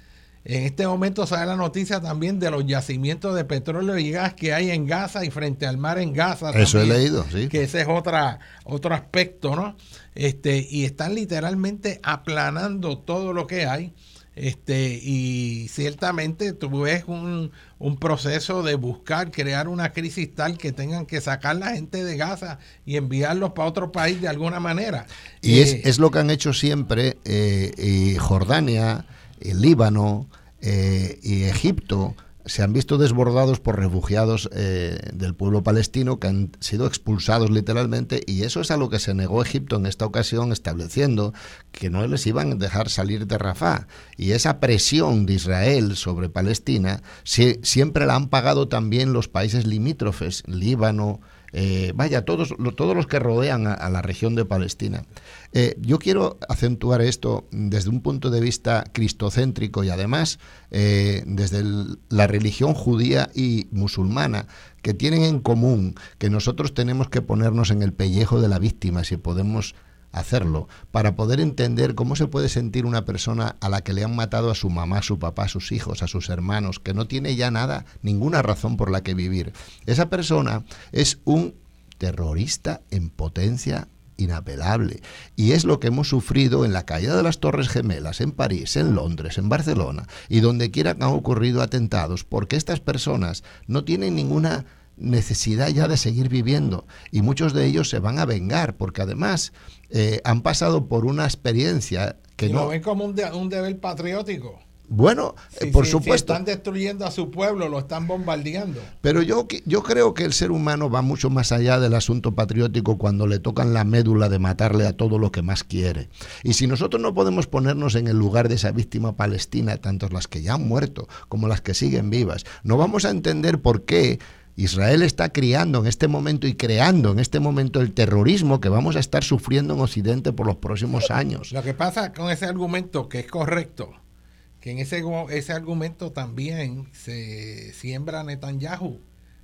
En este momento sale la noticia también de los yacimientos de petróleo y gas que hay en Gaza y frente al mar en Gaza.
Eso he leído, sí.
Que ese es otra, otro aspecto, ¿no? Este, y están literalmente aplanando todo lo que hay. Este, y ciertamente tú ves un, proceso de buscar crear una crisis tal que tengan que sacar la gente de Gaza y enviarlos para otro país de alguna manera.
Y es, eh, lo que han hecho siempre eh, Jordania, el Líbano eh, y Egipto se han visto desbordados por refugiados eh, del pueblo palestino que han sido expulsados literalmente y eso es a lo que se negó Egipto en esta ocasión estableciendo que no les iban a dejar salir de Rafah y esa presión de Israel sobre Palestina siempre la han pagado también los países limítrofes, Líbano, eh, vaya, todos, todos los que rodean a, la región de Palestina. Eh, yo quiero acentuar esto desde un punto de vista cristocéntrico y además eh, desde la religión judía y musulmana, que tienen en común que nosotros tenemos que ponernos en el pellejo de la víctima si podemos hacerlo, para poder entender cómo se puede sentir una persona a la que le han matado a su mamá, a su papá, a sus hijos, a sus hermanos, que no tiene ya nada, ninguna razón por la que vivir. Esa persona es un terrorista en potencia inapelable. Y es lo que hemos sufrido en la caída de las Torres Gemelas, en París, en Londres, en Barcelona y donde quiera que han ocurrido atentados, porque estas personas no tienen ninguna necesidad ya de seguir viviendo y muchos de ellos se van a vengar porque además eh, han pasado por una experiencia que
y
no...
Lo ven como un, un deber patriótico.
Bueno, eh, por supuesto.
Si están destruyendo a su pueblo, lo están bombardeando.
Pero yo, yo creo que el ser humano va mucho más allá del asunto patriótico cuando le tocan la médula de matarle a todo lo que más quiere. Y si nosotros no podemos ponernos en el lugar de esa víctima palestina, tanto las que ya han muerto como las que siguen vivas, no vamos a entender por qué Israel está criando en este momento y creando en este momento el terrorismo que vamos a estar sufriendo en Occidente por los próximos años.
Lo que pasa con ese argumento, que es correcto, que en ese, ese argumento también se siembra Netanyahu.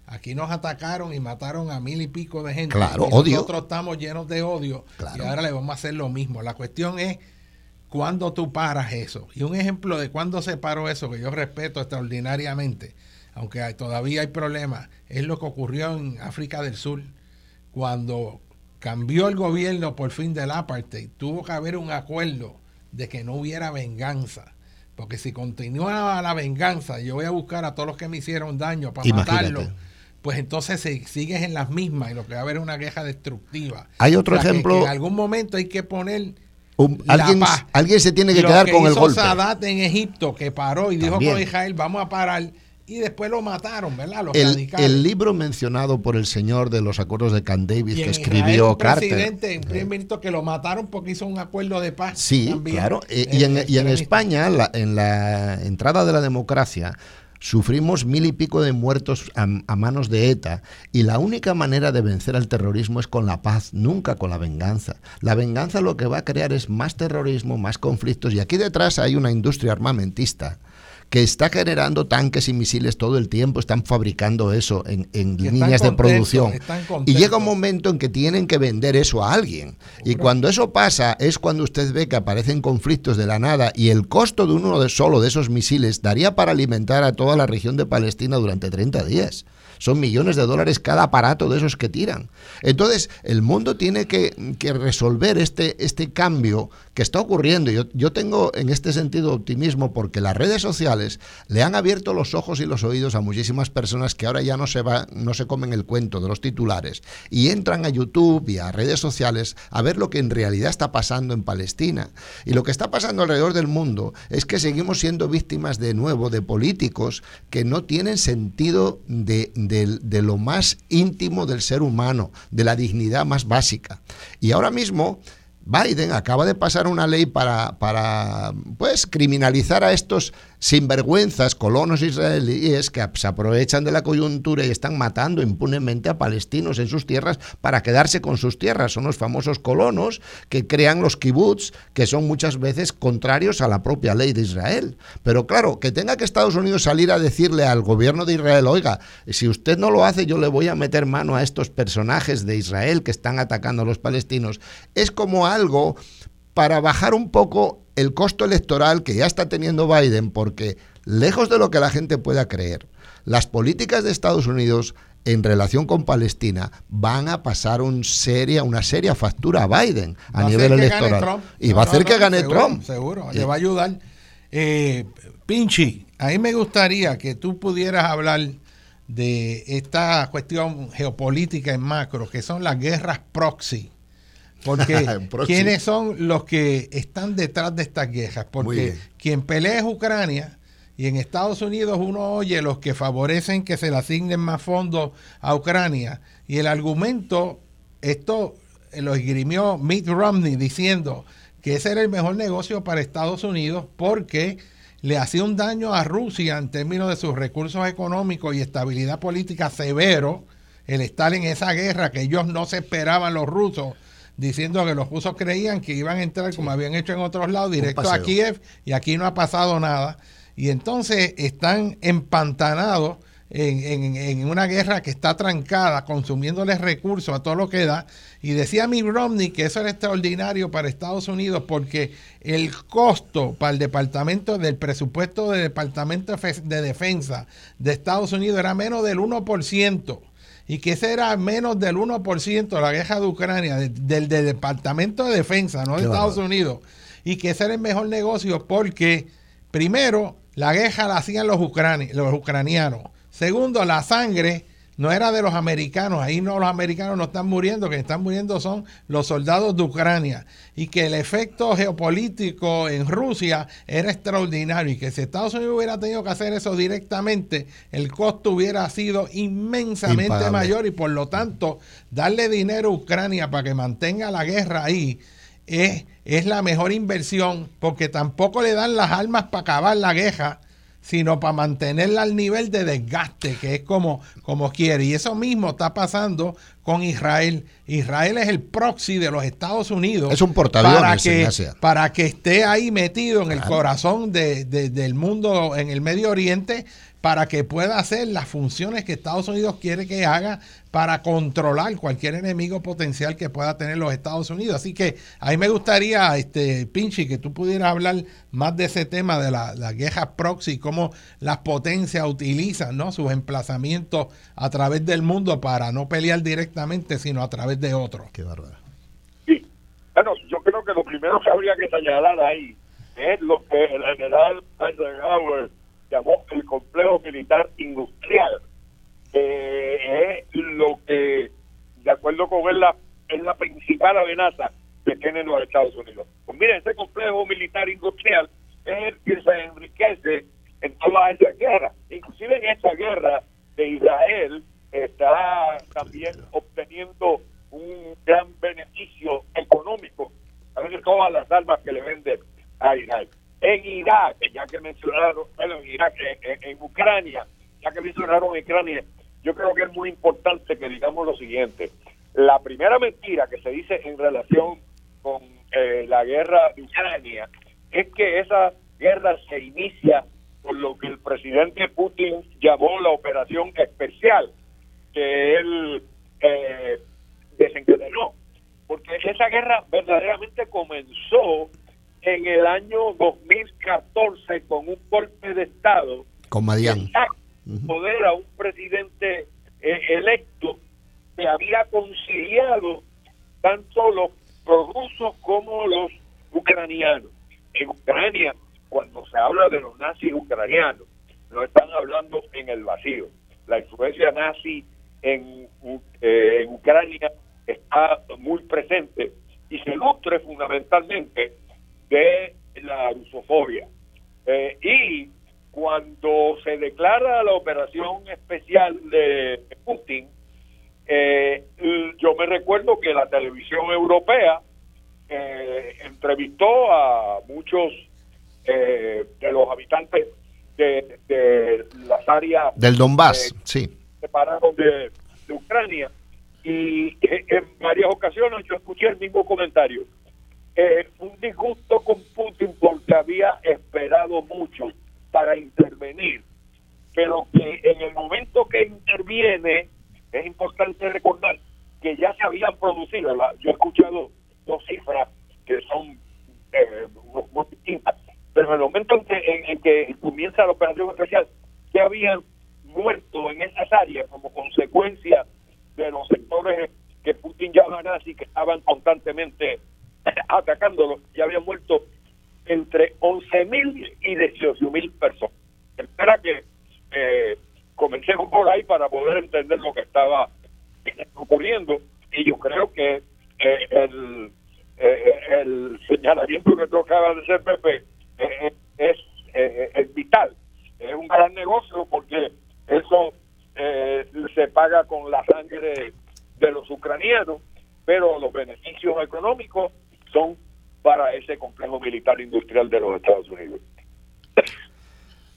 Aquí nos atacaron y mataron a mil y pico de gente.
Claro,
y
odio.
Nosotros estamos llenos de odio
Claro.
y ahora le vamos a hacer lo mismo. La cuestión es cuándo tú paras eso. Y un ejemplo de cuándo se paró eso, que yo respeto extraordinariamente, aunque hay- todavía hay problemas, es lo que ocurrió en África del Sur, cuando cambió el gobierno por fin del apartheid, tuvo que haber un acuerdo de que no hubiera venganza. Porque si continuaba la venganza, yo voy a buscar a todos los que me hicieron daño para
Imagínate.
matarlos, pues entonces se, sigues en las mismas y lo que va a haber es una guerra destructiva.
Hay otro
O sea, que-
ejemplo-
que en algún momento hay que poner
Un-
la
alguien,
paz.
alguien se tiene que
Lo
quedar con el golpe.
Sadat en Egipto, que paró y dijo con Israel, vamos a parar, y después lo mataron, ¿verdad? Los
El, libro mencionado por el señor de los acuerdos de Camp David
Y
que
en
escribió
un
Carter.
presidente, primer ministro que lo mataron porque hizo un acuerdo de paz.
Sí,
también.
claro. Eh, y, en, y en. España, la- en la entrada de la democracia, sufrimos mil y pico de muertos a, a manos de ETA. Y la única manera de vencer al terrorismo es con la paz, nunca con la venganza. La venganza lo que va a crear es más terrorismo, más conflictos. Y aquí detrás hay una industria armamentista que está generando tanques y misiles todo el tiempo, están fabricando eso en, líneas de producción. Y llega un momento en que tienen que vender eso a alguien. Y cuando eso pasa es cuando usted ve que aparecen conflictos de la nada y el costo de uno de solo de esos misiles daría para alimentar a toda la región de Palestina durante 30 días. Son millones de dólares cada aparato de esos que tiran. Entonces, el mundo tiene que, que resolver este, este cambio que está ocurriendo. Yo, yo tengo en este sentido optimismo porque las redes sociales le han abierto los ojos y los oídos a muchísimas personas que ahora ya no se, va, no se comen el cuento de los titulares y entran a YouTube y a redes sociales a ver lo que en realidad está pasando en Palestina. Y lo que está pasando alrededor del mundo es que seguimos siendo víctimas de nuevo de políticos que no tienen sentido de, de- de lo más íntimo del ser humano, de la dignidad más básica. Y ahora mismo Biden acaba de pasar una ley para, para pues, criminalizar a estos sinvergüenzas colonos israelíes que se aprovechan de la coyuntura y están matando impunemente a palestinos en sus tierras para quedarse con sus tierras. Son los famosos colonos que crean los kibbutz, que son muchas veces contrarios a la propia ley de Israel. Pero claro, que tenga que Estados Unidos salir a decirle al gobierno de Israel, oiga, si usted no lo hace, yo le voy a meter mano a estos personajes de Israel que están atacando a los palestinos, es como algo para bajar un poco el costo electoral que ya está teniendo Biden, porque lejos de lo que la gente pueda creer, las políticas de Estados Unidos en relación con Palestina van a pasar un seria, una seria factura a Biden a,
Va
nivel electoral. Y
No,
va a
no,
hacer
no,
que gane
seguro,
Trump.
Seguro,
Sí.
le va a ayudar. Eh, Pinchi, a mí me gustaría que tú pudieras hablar de esta cuestión geopolítica en macro, que son las guerras proxy. Porque. ¿quiénes son los que están detrás de estas guerras? Porque quien pelea es Ucrania y en Estados Unidos uno oye los que favorecen que se le asignen más fondos a Ucrania y el argumento, esto lo esgrimió Mitt Romney diciendo que ese era el mejor negocio para Estados Unidos porque le hacía un daño a Rusia en términos de sus recursos económicos y estabilidad política severo el estar en esa guerra que ellos no se esperaban los rusos diciendo que los rusos creían que iban a entrar como habían hecho en otros lados directo a. Kiev y aquí no ha pasado nada y entonces están empantanados en, en- en una guerra que está trancada, consumiéndoles recursos a todo lo que da. Y decía Mitt Romney que eso era extraordinario para Estados Unidos porque el costo para el departamento del presupuesto del Departamento de Defensa de Estados Unidos era menos del 1% y que ese era menos del 1% la guerra de Ucrania, de- del, del Departamento de Defensa, no de
Qué
Estados. Unidos, y que ese era el mejor negocio porque, primero, la guerra la hacían los, ucrani- los ucranianos, segundo, la sangre no era de los americanos, ahí no los americanos no están muriendo, que están muriendo son los soldados de Ucrania. Y que el efecto geopolítico en Rusia era extraordinario y que si Estados Unidos hubiera tenido que hacer eso directamente, el costo hubiera sido inmensamente mayor y por lo tanto darle dinero a Ucrania para que mantenga la guerra ahí es, es la mejor inversión porque tampoco le dan las armas para acabar la guerra sino para mantenerla al nivel de desgaste, que es como, como quiere. Y eso mismo está pasando con Israel. Israel es el proxy de los Estados Unidos.
Es un portaaviones
para que, para que esté ahí metido en el corazón del mundo, en el Medio Oriente, para que pueda hacer las funciones que Estados Unidos quiere que haga para controlar cualquier enemigo potencial que pueda tener los Estados Unidos. Así que ahí me gustaría, este Pinchi, que tú pudieras hablar más de ese tema de la, guerra proxy cómo las potencias utilizan ¿no? sus emplazamientos a través del mundo para no pelear directamente, sino a través de otros.
Qué bárbaro.
Sí, bueno, yo creo que lo primero que habría que señalar ahí es lo que el general Eisenhower llamó el complejo militar industrial, es lo que, de acuerdo con él, la, es la principal amenaza que tienen los Estados Unidos. Pues miren, ese complejo militar industrial es el que se enriquece en toda esa guerra. Inclusive en esta guerra de Israel está también obteniendo un gran beneficio económico a de todas las armas que le venden a Israel en Irak, ya que mencionaron, en Irak, en, Ucrania, ya que mencionaron Ucrania, yo creo que es muy importante que digamos lo siguiente. La primera mentira que se dice en relación con eh, la guerra de Ucrania es que esa guerra se inicia por lo que el presidente Putin llamó la operación especial que él eh, desencadenó. Porque esa guerra verdaderamente comenzó en el año 2014 con un golpe de Estado.
Con Madián.
Poder a un presidente eh, electo que había conciliado tanto los prorrusos como los ucranianos. En Ucrania, cuando se habla de los nazis ucranianos, no están hablando en el vacío. La influencia nazi en, eh, en Ucrania está muy presente y se nutre fundamentalmente de la rusofobia. Eh, y cuando se declara la operación especial de Putin, eh, yo me recuerdo que la televisión europea eh, entrevistó a muchos de los habitantes de, las áreas
del Donbass, sí.
separados de, de Ucrania y en varias ocasiones yo escuché el mismo comentario eh, un disgusto con Putin porque había esperado mucho para intervenir, pero que en el momento que interviene es importante recordar que ya se habían producido, yo he escuchado dos cifras que son eh, muy distintas, pero en el momento en que, comienza la operación especial, ya habían muerto en esas áreas como consecuencia de los sectores que Putin llama nazi, que estaban constantemente atacándolo, ya habían muerto entre 11.000 y 18.000 personas. Espera que eh, comencemos por ahí para poder entender lo que estaba ocurriendo y yo creo que eh, el, eh, el señalamiento que tocaba de hacer Pepe eh, es, es vital. Es un gran negocio porque eso se paga con la sangre de los ucranianos, pero los beneficios económicos para ese complejo militar industrial de los Estados Unidos.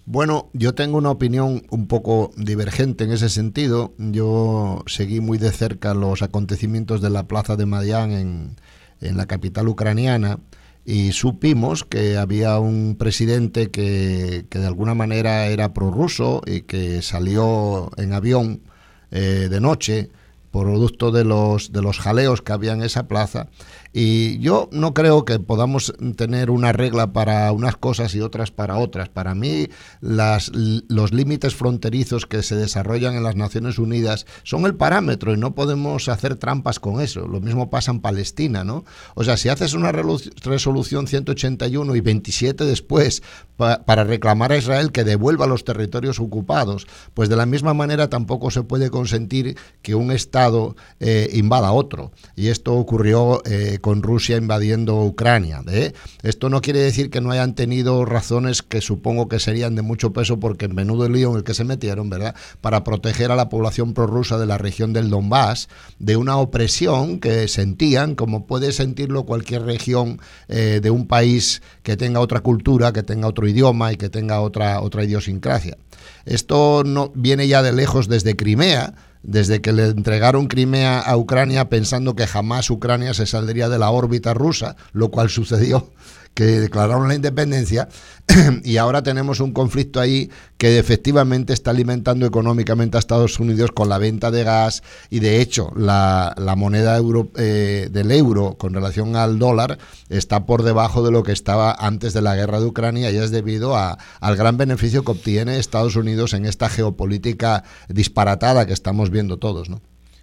Bueno, yo tengo una opinión un poco divergente en ese sentido. Yo seguí muy de cerca los acontecimientos de la plaza de Madian en, en la capital ucraniana y supimos que había un presidente que, que de alguna manera era prorruso y que salió en avión eh, de noche producto de los, de los jaleos que había en esa plaza Y yo no creo que podamos tener una regla para unas cosas y otras para otras. Para mí, las, los límites fronterizos que se desarrollan en las Naciones Unidas son el parámetro y no podemos hacer trampas con eso. Lo mismo pasa en Palestina, ¿no? O sea, si haces una resolución 181 y 27 después para reclamar a Israel que devuelva los territorios ocupados, pues de la misma manera tampoco se puede consentir que un Estado eh, invada otro. Y esto ocurrió eh, con Rusia invadiendo Ucrania. ¿eh? Esto no quiere decir que no hayan tenido razones que supongo que serían de mucho peso porque en menudo lío en el que se metieron, ¿verdad? Para proteger a la población prorrusa de la región del Donbass de una opresión que sentían, como puede sentirlo cualquier región de un país que tenga otra cultura, que tenga otro idioma y que tenga otra, otra idiosincrasia. Esto no viene ya de lejos desde Crimea, desde que le entregaron Crimea a Ucrania pensando que jamás Ucrania se saldría de la órbita rusa, lo cual sucedió que declararon la independencia y ahora tenemos un conflicto ahí que efectivamente está alimentando económicamente a Estados Unidos con la venta de gas y de hecho la, moneda euro, eh, del euro con relación al dólar está por debajo de lo que estaba antes de la guerra de Ucrania y es debido a, al gran beneficio que obtiene Estados Unidos en esta geopolítica disparatada que estamos viendo todos. ¿no?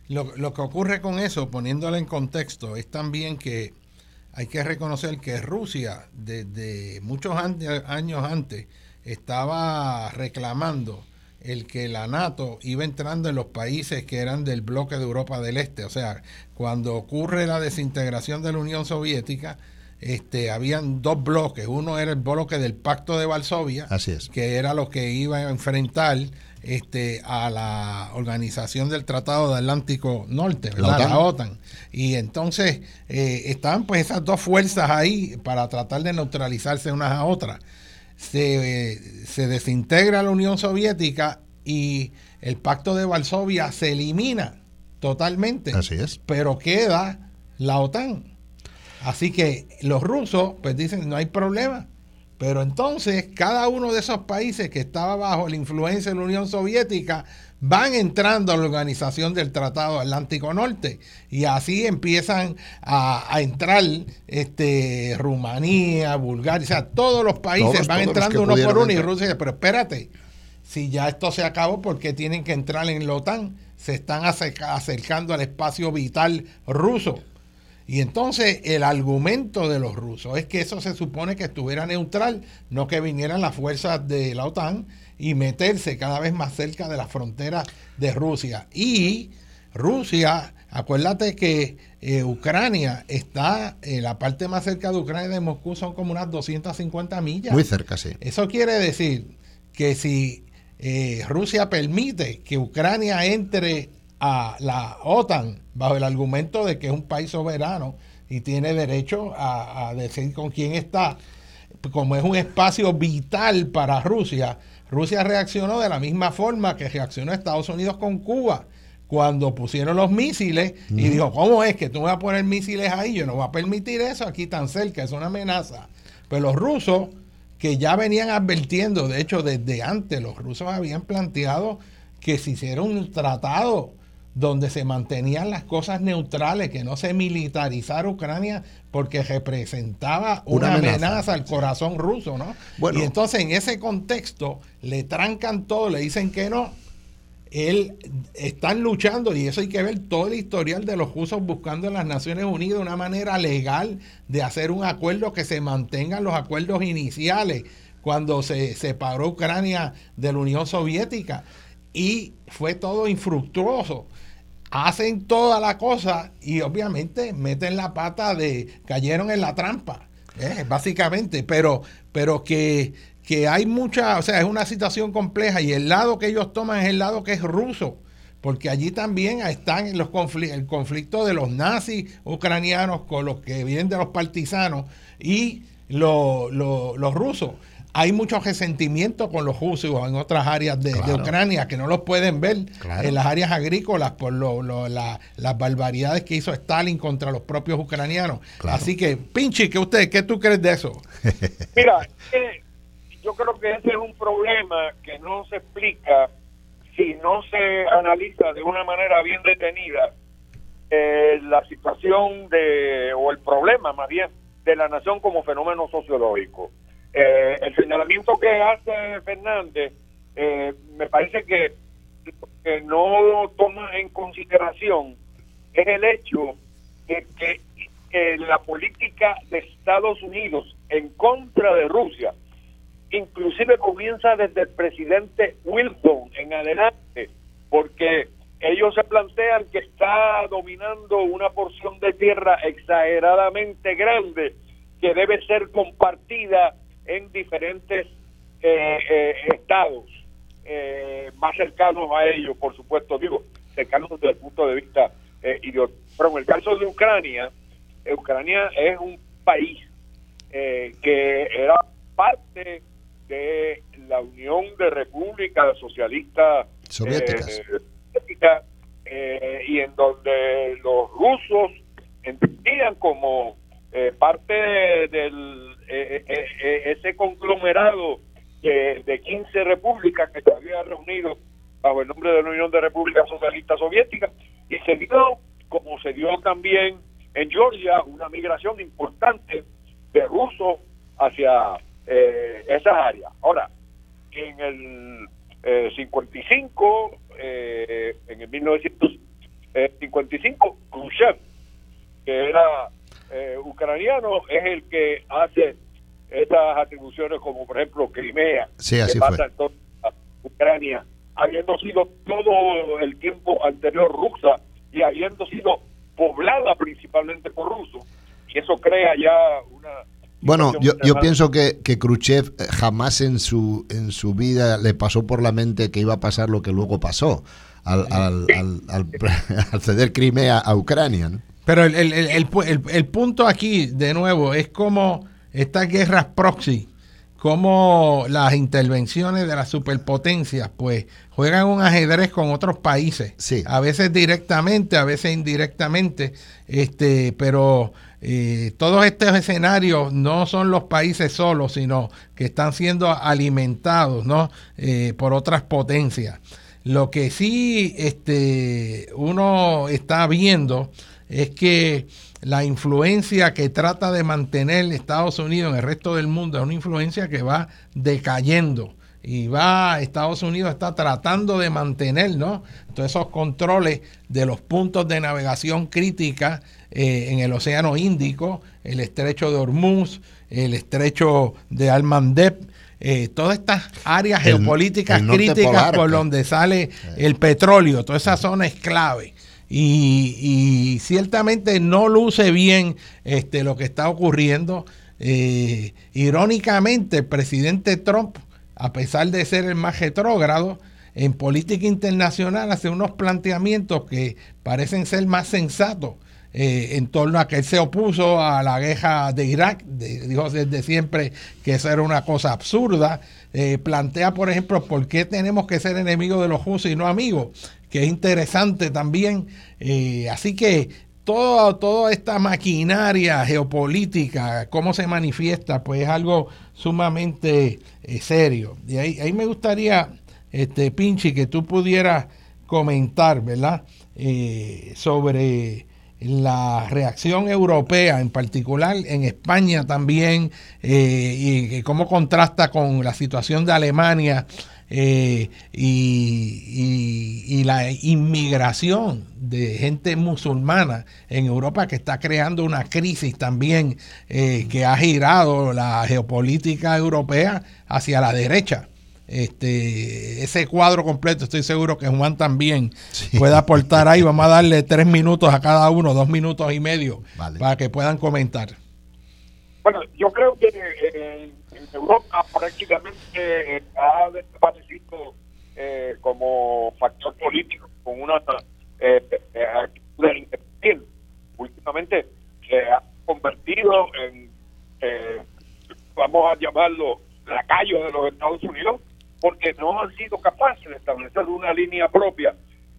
Lo, lo que ocurre con eso, poniéndolo en contexto, es también que hay que reconocer que Rusia desde muchos años antes estaba reclamando el que la NATO iba entrando en los países que eran del bloque de Europa del Este. O sea, cuando ocurre la desintegración de la Unión Soviética, este, habían dos bloques. Uno era el bloque del Pacto de Varsovia, que era lo que iba a enfrentar este, a la organización del Tratado de Atlántico Norte, la OTAN. Y entonces eh, estaban pues esas dos fuerzas ahí para tratar de neutralizarse unas a otras. Se, se desintegra la Unión Soviética y el Pacto de Varsovia se elimina totalmente.
Así es.
Pero queda la OTAN. Así que los rusos pues dicen no hay problema pero entonces cada uno de esos países que estaba bajo la influencia de la Unión Soviética van entrando a la organización del Tratado Atlántico Norte y así empiezan a, entrar este, Rumanía, Bulgaria, o sea, todos los países van entrando uno por uno y Rusia dice, pero espérate, si ya esto se acabó, ¿por qué tienen que entrar en la OTAN? Se están acercando al espacio vital ruso. Y entonces el argumento de los rusos es que eso se supone que estuviera neutral, no que vinieran las fuerzas de la OTAN y meterse cada vez más cerca de la frontera de Rusia. Y Rusia, acuérdate que eh, Ucrania está, en la parte más cerca de Ucrania de Moscú son como unas 250 millas.
Muy cerca, sí.
Eso quiere decir que si eh, Rusia permite que Ucrania entre a la OTAN bajo el argumento de que es un país soberano y tiene derecho a, decir con quién está. Como es un espacio vital para Rusia, Rusia reaccionó de la misma forma que reaccionó Estados Unidos con Cuba cuando pusieron los misiles y dijo, ¿cómo es que tú me vas a poner misiles ahí? Yo no voy a permitir eso aquí tan cerca, es una amenaza. Pero los rusos, que ya venían advirtiendo, de hecho desde antes los rusos habían planteado que se hiciera un tratado donde se mantenían las cosas neutrales, que no se militarizara Ucrania porque representaba una, amenaza, al corazón ruso, ¿no? y entonces en ese contexto le trancan todo, le dicen que no. Él están luchando y eso hay que ver todo el historial de los rusos buscando en las Naciones Unidas una manera legal de hacer un acuerdo que se mantengan los acuerdos iniciales cuando se separó Ucrania de la Unión Soviética y fue todo infructuoso hacen toda la cosa y obviamente meten la pata de cayeron en la trampa, eh, básicamente, pero, pero que, que hay mucha, o sea, es una situación compleja y el lado que ellos toman es el lado que es ruso, porque allí también están los el conflicto de los nazis ucranianos con los que vienen de los partisanos y los rusos hay mucho resentimiento con los rusos en otras áreas de, Ucrania que no los pueden ver en las áreas agrícolas por las barbaridades que hizo Stalin contra los propios ucranianos. Así que, Pinchi, ¿qué usted, qué tú crees de eso?
Mira, yo creo que ese es un problema que no se explica si no se analiza de una manera bien detenida eh, la situación de, o el problema más bien, de la nación como fenómeno sociológico. Eh, el señalamiento que hace Fernández eh, me parece que, que no toma en consideración es el hecho de que la política de Estados Unidos en contra de Rusia, inclusive comienza desde el presidente Wilson en adelante, porque ellos se plantean que está dominando una porción de tierra exageradamente grande que debe ser compartida en diferentes eh, eh, estados eh, más cercanos a ellos, por supuesto, digo, cercanos desde el punto de vista ideológico. Pero en el caso de Ucrania, Ucrania es un país que era parte de la Unión de Repúblicas Socialistas
Soviéticas
eh, y en donde los rusos entendían como eh, parte del eh, ese conglomerado de 15 repúblicas que se había reunido bajo el nombre de la Unión de Repúblicas Socialistas Soviéticas y se dio, como se dio también en Georgia, una migración importante de rusos hacia esas áreas. Ahora, en el 55 eh, en el 1955, Khrushchev, que era eh, ucraniano, es el que hace estas atribuciones como por ejemplo Crimea,
que pasa
en toda Ucrania, habiendo sido todo el tiempo anterior rusa y habiendo sido poblada principalmente por rusos. Y eso crea ya una
bueno, yo, yo pienso que, que, Khrushchev eh, jamás en su, en su vida le pasó por la mente que iba a pasar lo que luego pasó al, al, al, ceder Crimea a Ucrania.
Pero el, el, el, el, punto aquí, de nuevo, es como estas guerras proxy, como las intervenciones de las superpotencias, pues juegan un ajedrez con otros países.
Sí.
A veces directamente, a veces indirectamente, este, pero eh, todos estos escenarios no son los países solos, sino que están siendo alimentados ¿no? Eh, por otras potencias. Lo que sí este, uno está viendo es que la influencia que trata de mantener Estados Unidos en el resto del mundo es una influencia que va decayendo y va, Estados Unidos está tratando de mantener, ¿no? Todos esos controles de los puntos de navegación crítica eh, en el Océano Índico, el estrecho de Hormuz, el estrecho de Almandeb, eh, todas estas áreas geopolíticas críticas por pues. donde sale el petróleo, toda esa zona es clave. Y, ciertamente no luce bien este, lo que está ocurriendo. Eh, irónicamente, el presidente Trump, a pesar de ser el más retrógrado, en política internacional hace unos planteamientos que parecen ser más sensatos eh, en torno a que él se opuso a la guerra de Irak, dijo desde siempre que eso era una cosa absurda. Eh, plantea, por ejemplo, por qué tenemos que ser enemigos de los judíos y no amigos, que es interesante también. Eh, así que toda, toda esta maquinaria geopolítica, cómo se manifiesta, pues es algo sumamente serio. Y ahí, ahí me gustaría, este Pinchi, que tú pudieras comentar, ¿verdad? sobre la reacción europea, en particular en España también, eh, y, cómo contrasta con la situación de Alemania eh, y, la inmigración de gente musulmana en Europa que está creando una crisis también eh, que ha girado la geopolítica europea hacia la derecha este, ese cuadro completo, estoy seguro que Juan también puede aportar ahí. Vamos a darle tres minutos a cada uno, dos minutos y medio, para que puedan comentar.
Bueno, yo creo que eh, en Europa prácticamente eh, ha desaparecido eh, como factor político con una actitud independiente. Últimamente se ha convertido en, vamos a llamarlo, lacayo de los Estados Unidos porque no han sido capaces de establecer una línea propia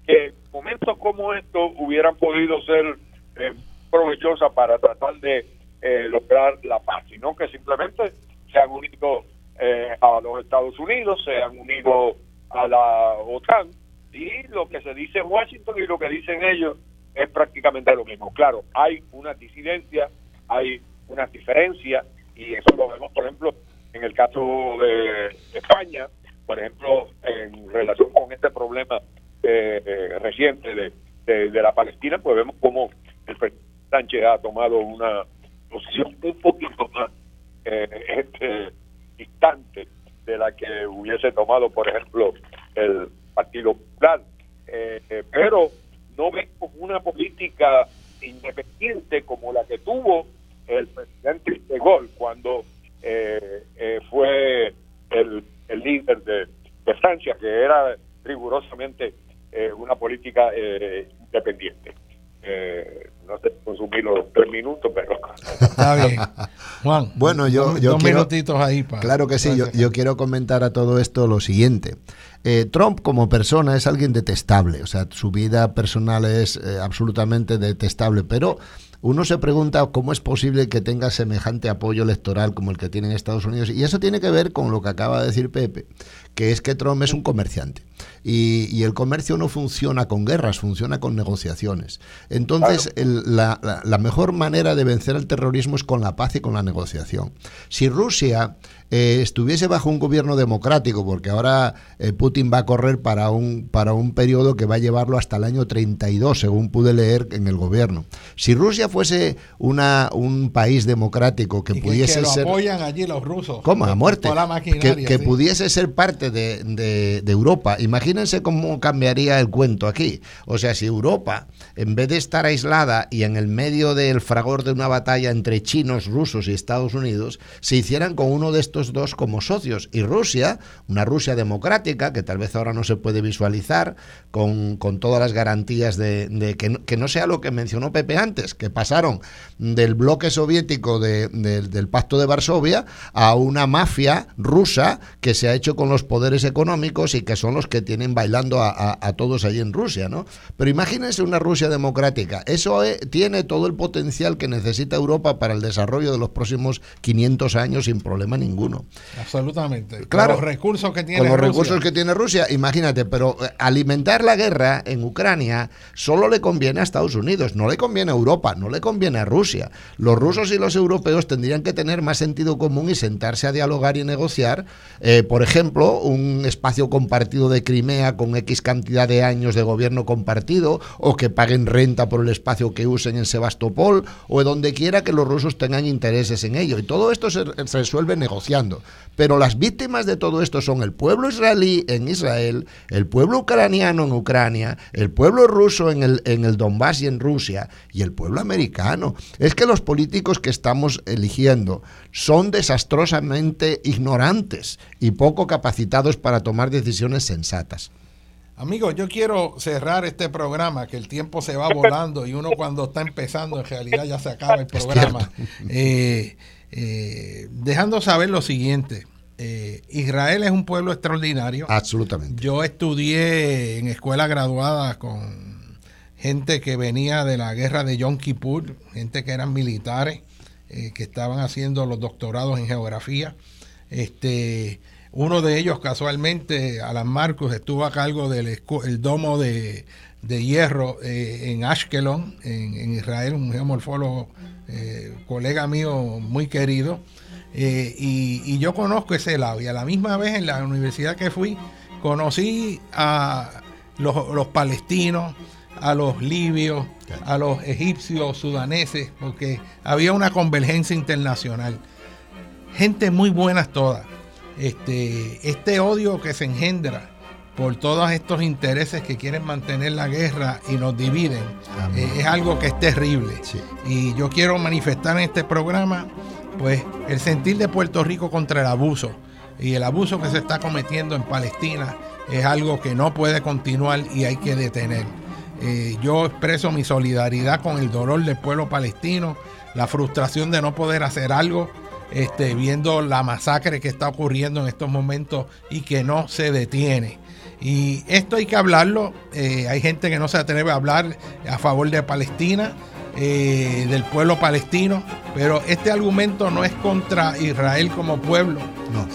que en momentos como estos hubieran podido ser eh, provechosas para tratar de eh, lograr la paz, sino que simplemente se han unido eh, a los Estados Unidos, se han unido a la OTAN y lo que se dice en Washington y lo que dicen ellos es prácticamente lo mismo. Claro, hay una disidencia, hay unas diferencias, y eso lo vemos, por ejemplo, en el caso de España, por ejemplo, en relación con este problema eh, eh, reciente de, de, la Palestina, pues vemos como el presidente Sánchez ha tomado una posición un poquito más eh, este, distante de la que hubiese tomado, por ejemplo, el Partido Popular. pero no vemos una política independiente como la que tuvo el presidente de Gol cuando fue el el líder de, Francia, que era rigurosamente eh, una política eh, independiente. Eh, no sé consumir los tres minutos, pero...
Está bien. Juan,
bueno, yo,
yo
dos
minutitos ahí.
claro que sí, yo, yo, quiero comentar a todo esto lo siguiente. Trump como persona es alguien detestable, o sea, su vida personal es absolutamente detestable, pero uno se pregunta cómo es posible que tenga semejante apoyo electoral como el que tiene en Estados Unidos. Y eso tiene que ver con lo que acaba de decir Pepe, que es que Trump es un comerciante. Y, el comercio no funciona con guerras, funciona con negociaciones. Entonces, la, mejor manera de vencer el terrorismo es con la paz y con la negociación. Si Rusia eh, estuviese bajo un gobierno democrático, porque ahora eh, Putin va a correr para un, para un periodo que va a llevarlo hasta el año 32, según pude leer en el gobierno. Si Rusia fuese una, un país democrático que pudiese que lo ser...
apoyan allí los rusos.
¿Cómo? A muerte. que, pudiese ser parte de, Europa. Imagínense cómo cambiaría el cuento aquí. O sea, si Europa, en vez de estar aislada y en el medio del fragor de una batalla entre chinos, rusos y Estados Unidos, se hicieran con uno de estos dos como socios. Y Rusia, una Rusia democrática, que tal vez ahora no se puede visualizar, con, todas las garantías de, que, no, sea lo que mencionó Pepe antes, que pasaron del bloque soviético del Pacto de Varsovia a una mafia rusa que se ha hecho con los poderes económicos y que son los que tienen bailando a, todos allí en Rusia, ¿no? Pero imagínense una Rusia democrática. Eso eh, tiene todo el potencial que necesita Europa para el desarrollo de los próximos 500 años sin problema ninguno.
Absolutamente.
Claro.
Con los recursos que tiene
Con los recursos que tiene Rusia, imagínate, pero eh, alimentar la guerra en Ucrania solo le conviene a Estados Unidos, no le conviene a Europa, no le conviene a Rusia. Los rusos y los europeos tendrían que tener más sentido común y sentarse a dialogar y negociar, eh, por ejemplo, un espacio compartido de Crimea con X cantidad de años de gobierno compartido o que paguen renta por el espacio que usen en Sebastopol o donde quiera que los rusos tengan intereses en ello. Y todo esto se, resuelve negociando. Pero las víctimas de todo esto son el pueblo israelí en Israel, el pueblo ucraniano en Ucrania, el pueblo ruso en el, en el Donbass y en Rusia y el pueblo americano. Es que los políticos que estamos eligiendo son desastrosamente ignorantes y poco capacitados para tomar decisiones sensatas.
Amigos, yo quiero cerrar este programa, que el tiempo se va volando y uno cuando está empezando en realidad ya se acaba el programa. Eh, eh, dejando saber lo siguiente. Eh, Israel es un pueblo extraordinario.
Absolutamente.
Yo estudié en escuela graduada con gente que venía de la guerra de Yom Kippur, gente que eran militares, que estaban haciendo los doctorados en geografía. Este, uno de ellos, casualmente, Alan Marcos, estuvo a cargo del el domo de, hierro eh, en Ashkelon, en, Israel, un geomorfólogo, eh, colega mío muy querido. Eh, y, yo conozco ese lado. Y a la misma vez, en la universidad que fui, conocí a los, los palestinos, a los libios, a los egipcios, sudaneses, porque había una convergencia internacional. Gente muy buena todas este, este odio que se engendra por todos estos intereses que quieren mantener la guerra y nos dividen, eh, es algo que es terrible. Y yo quiero manifestar en este programa pues el sentir de Puerto Rico contra el abuso y el abuso que se está cometiendo en Palestina es algo que no puede continuar y hay que detener. Eh, yo expreso mi solidaridad con el dolor del pueblo palestino, la frustración de no poder hacer algo este, viendo la masacre que está ocurriendo en estos momentos y que no se detiene. Y esto hay que hablarlo. Eh, hay gente que no se atreve a hablar a favor de Palestina, eh, del pueblo palestino, pero este argumento no es contra Israel como pueblo,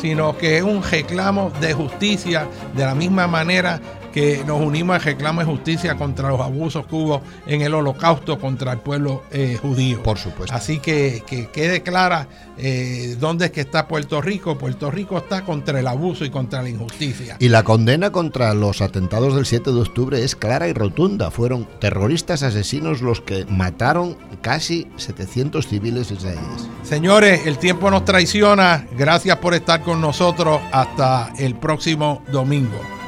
sino que es un reclamo de justicia de la misma manera que nos unimos al reclamo de justicia contra los abusos que hubo en el holocausto contra el pueblo eh, judío.
Por supuesto.
Así que, que quede clara eh, dónde es que está Puerto Rico. Puerto Rico está contra el abuso y contra la injusticia.
Y la condena contra los atentados del 7 de octubre es clara y rotunda. Fueron terroristas asesinos los que mataron casi 700 civiles israelíes.
Señores, el tiempo nos traiciona. Gracias por estar con nosotros. Hasta el próximo domingo.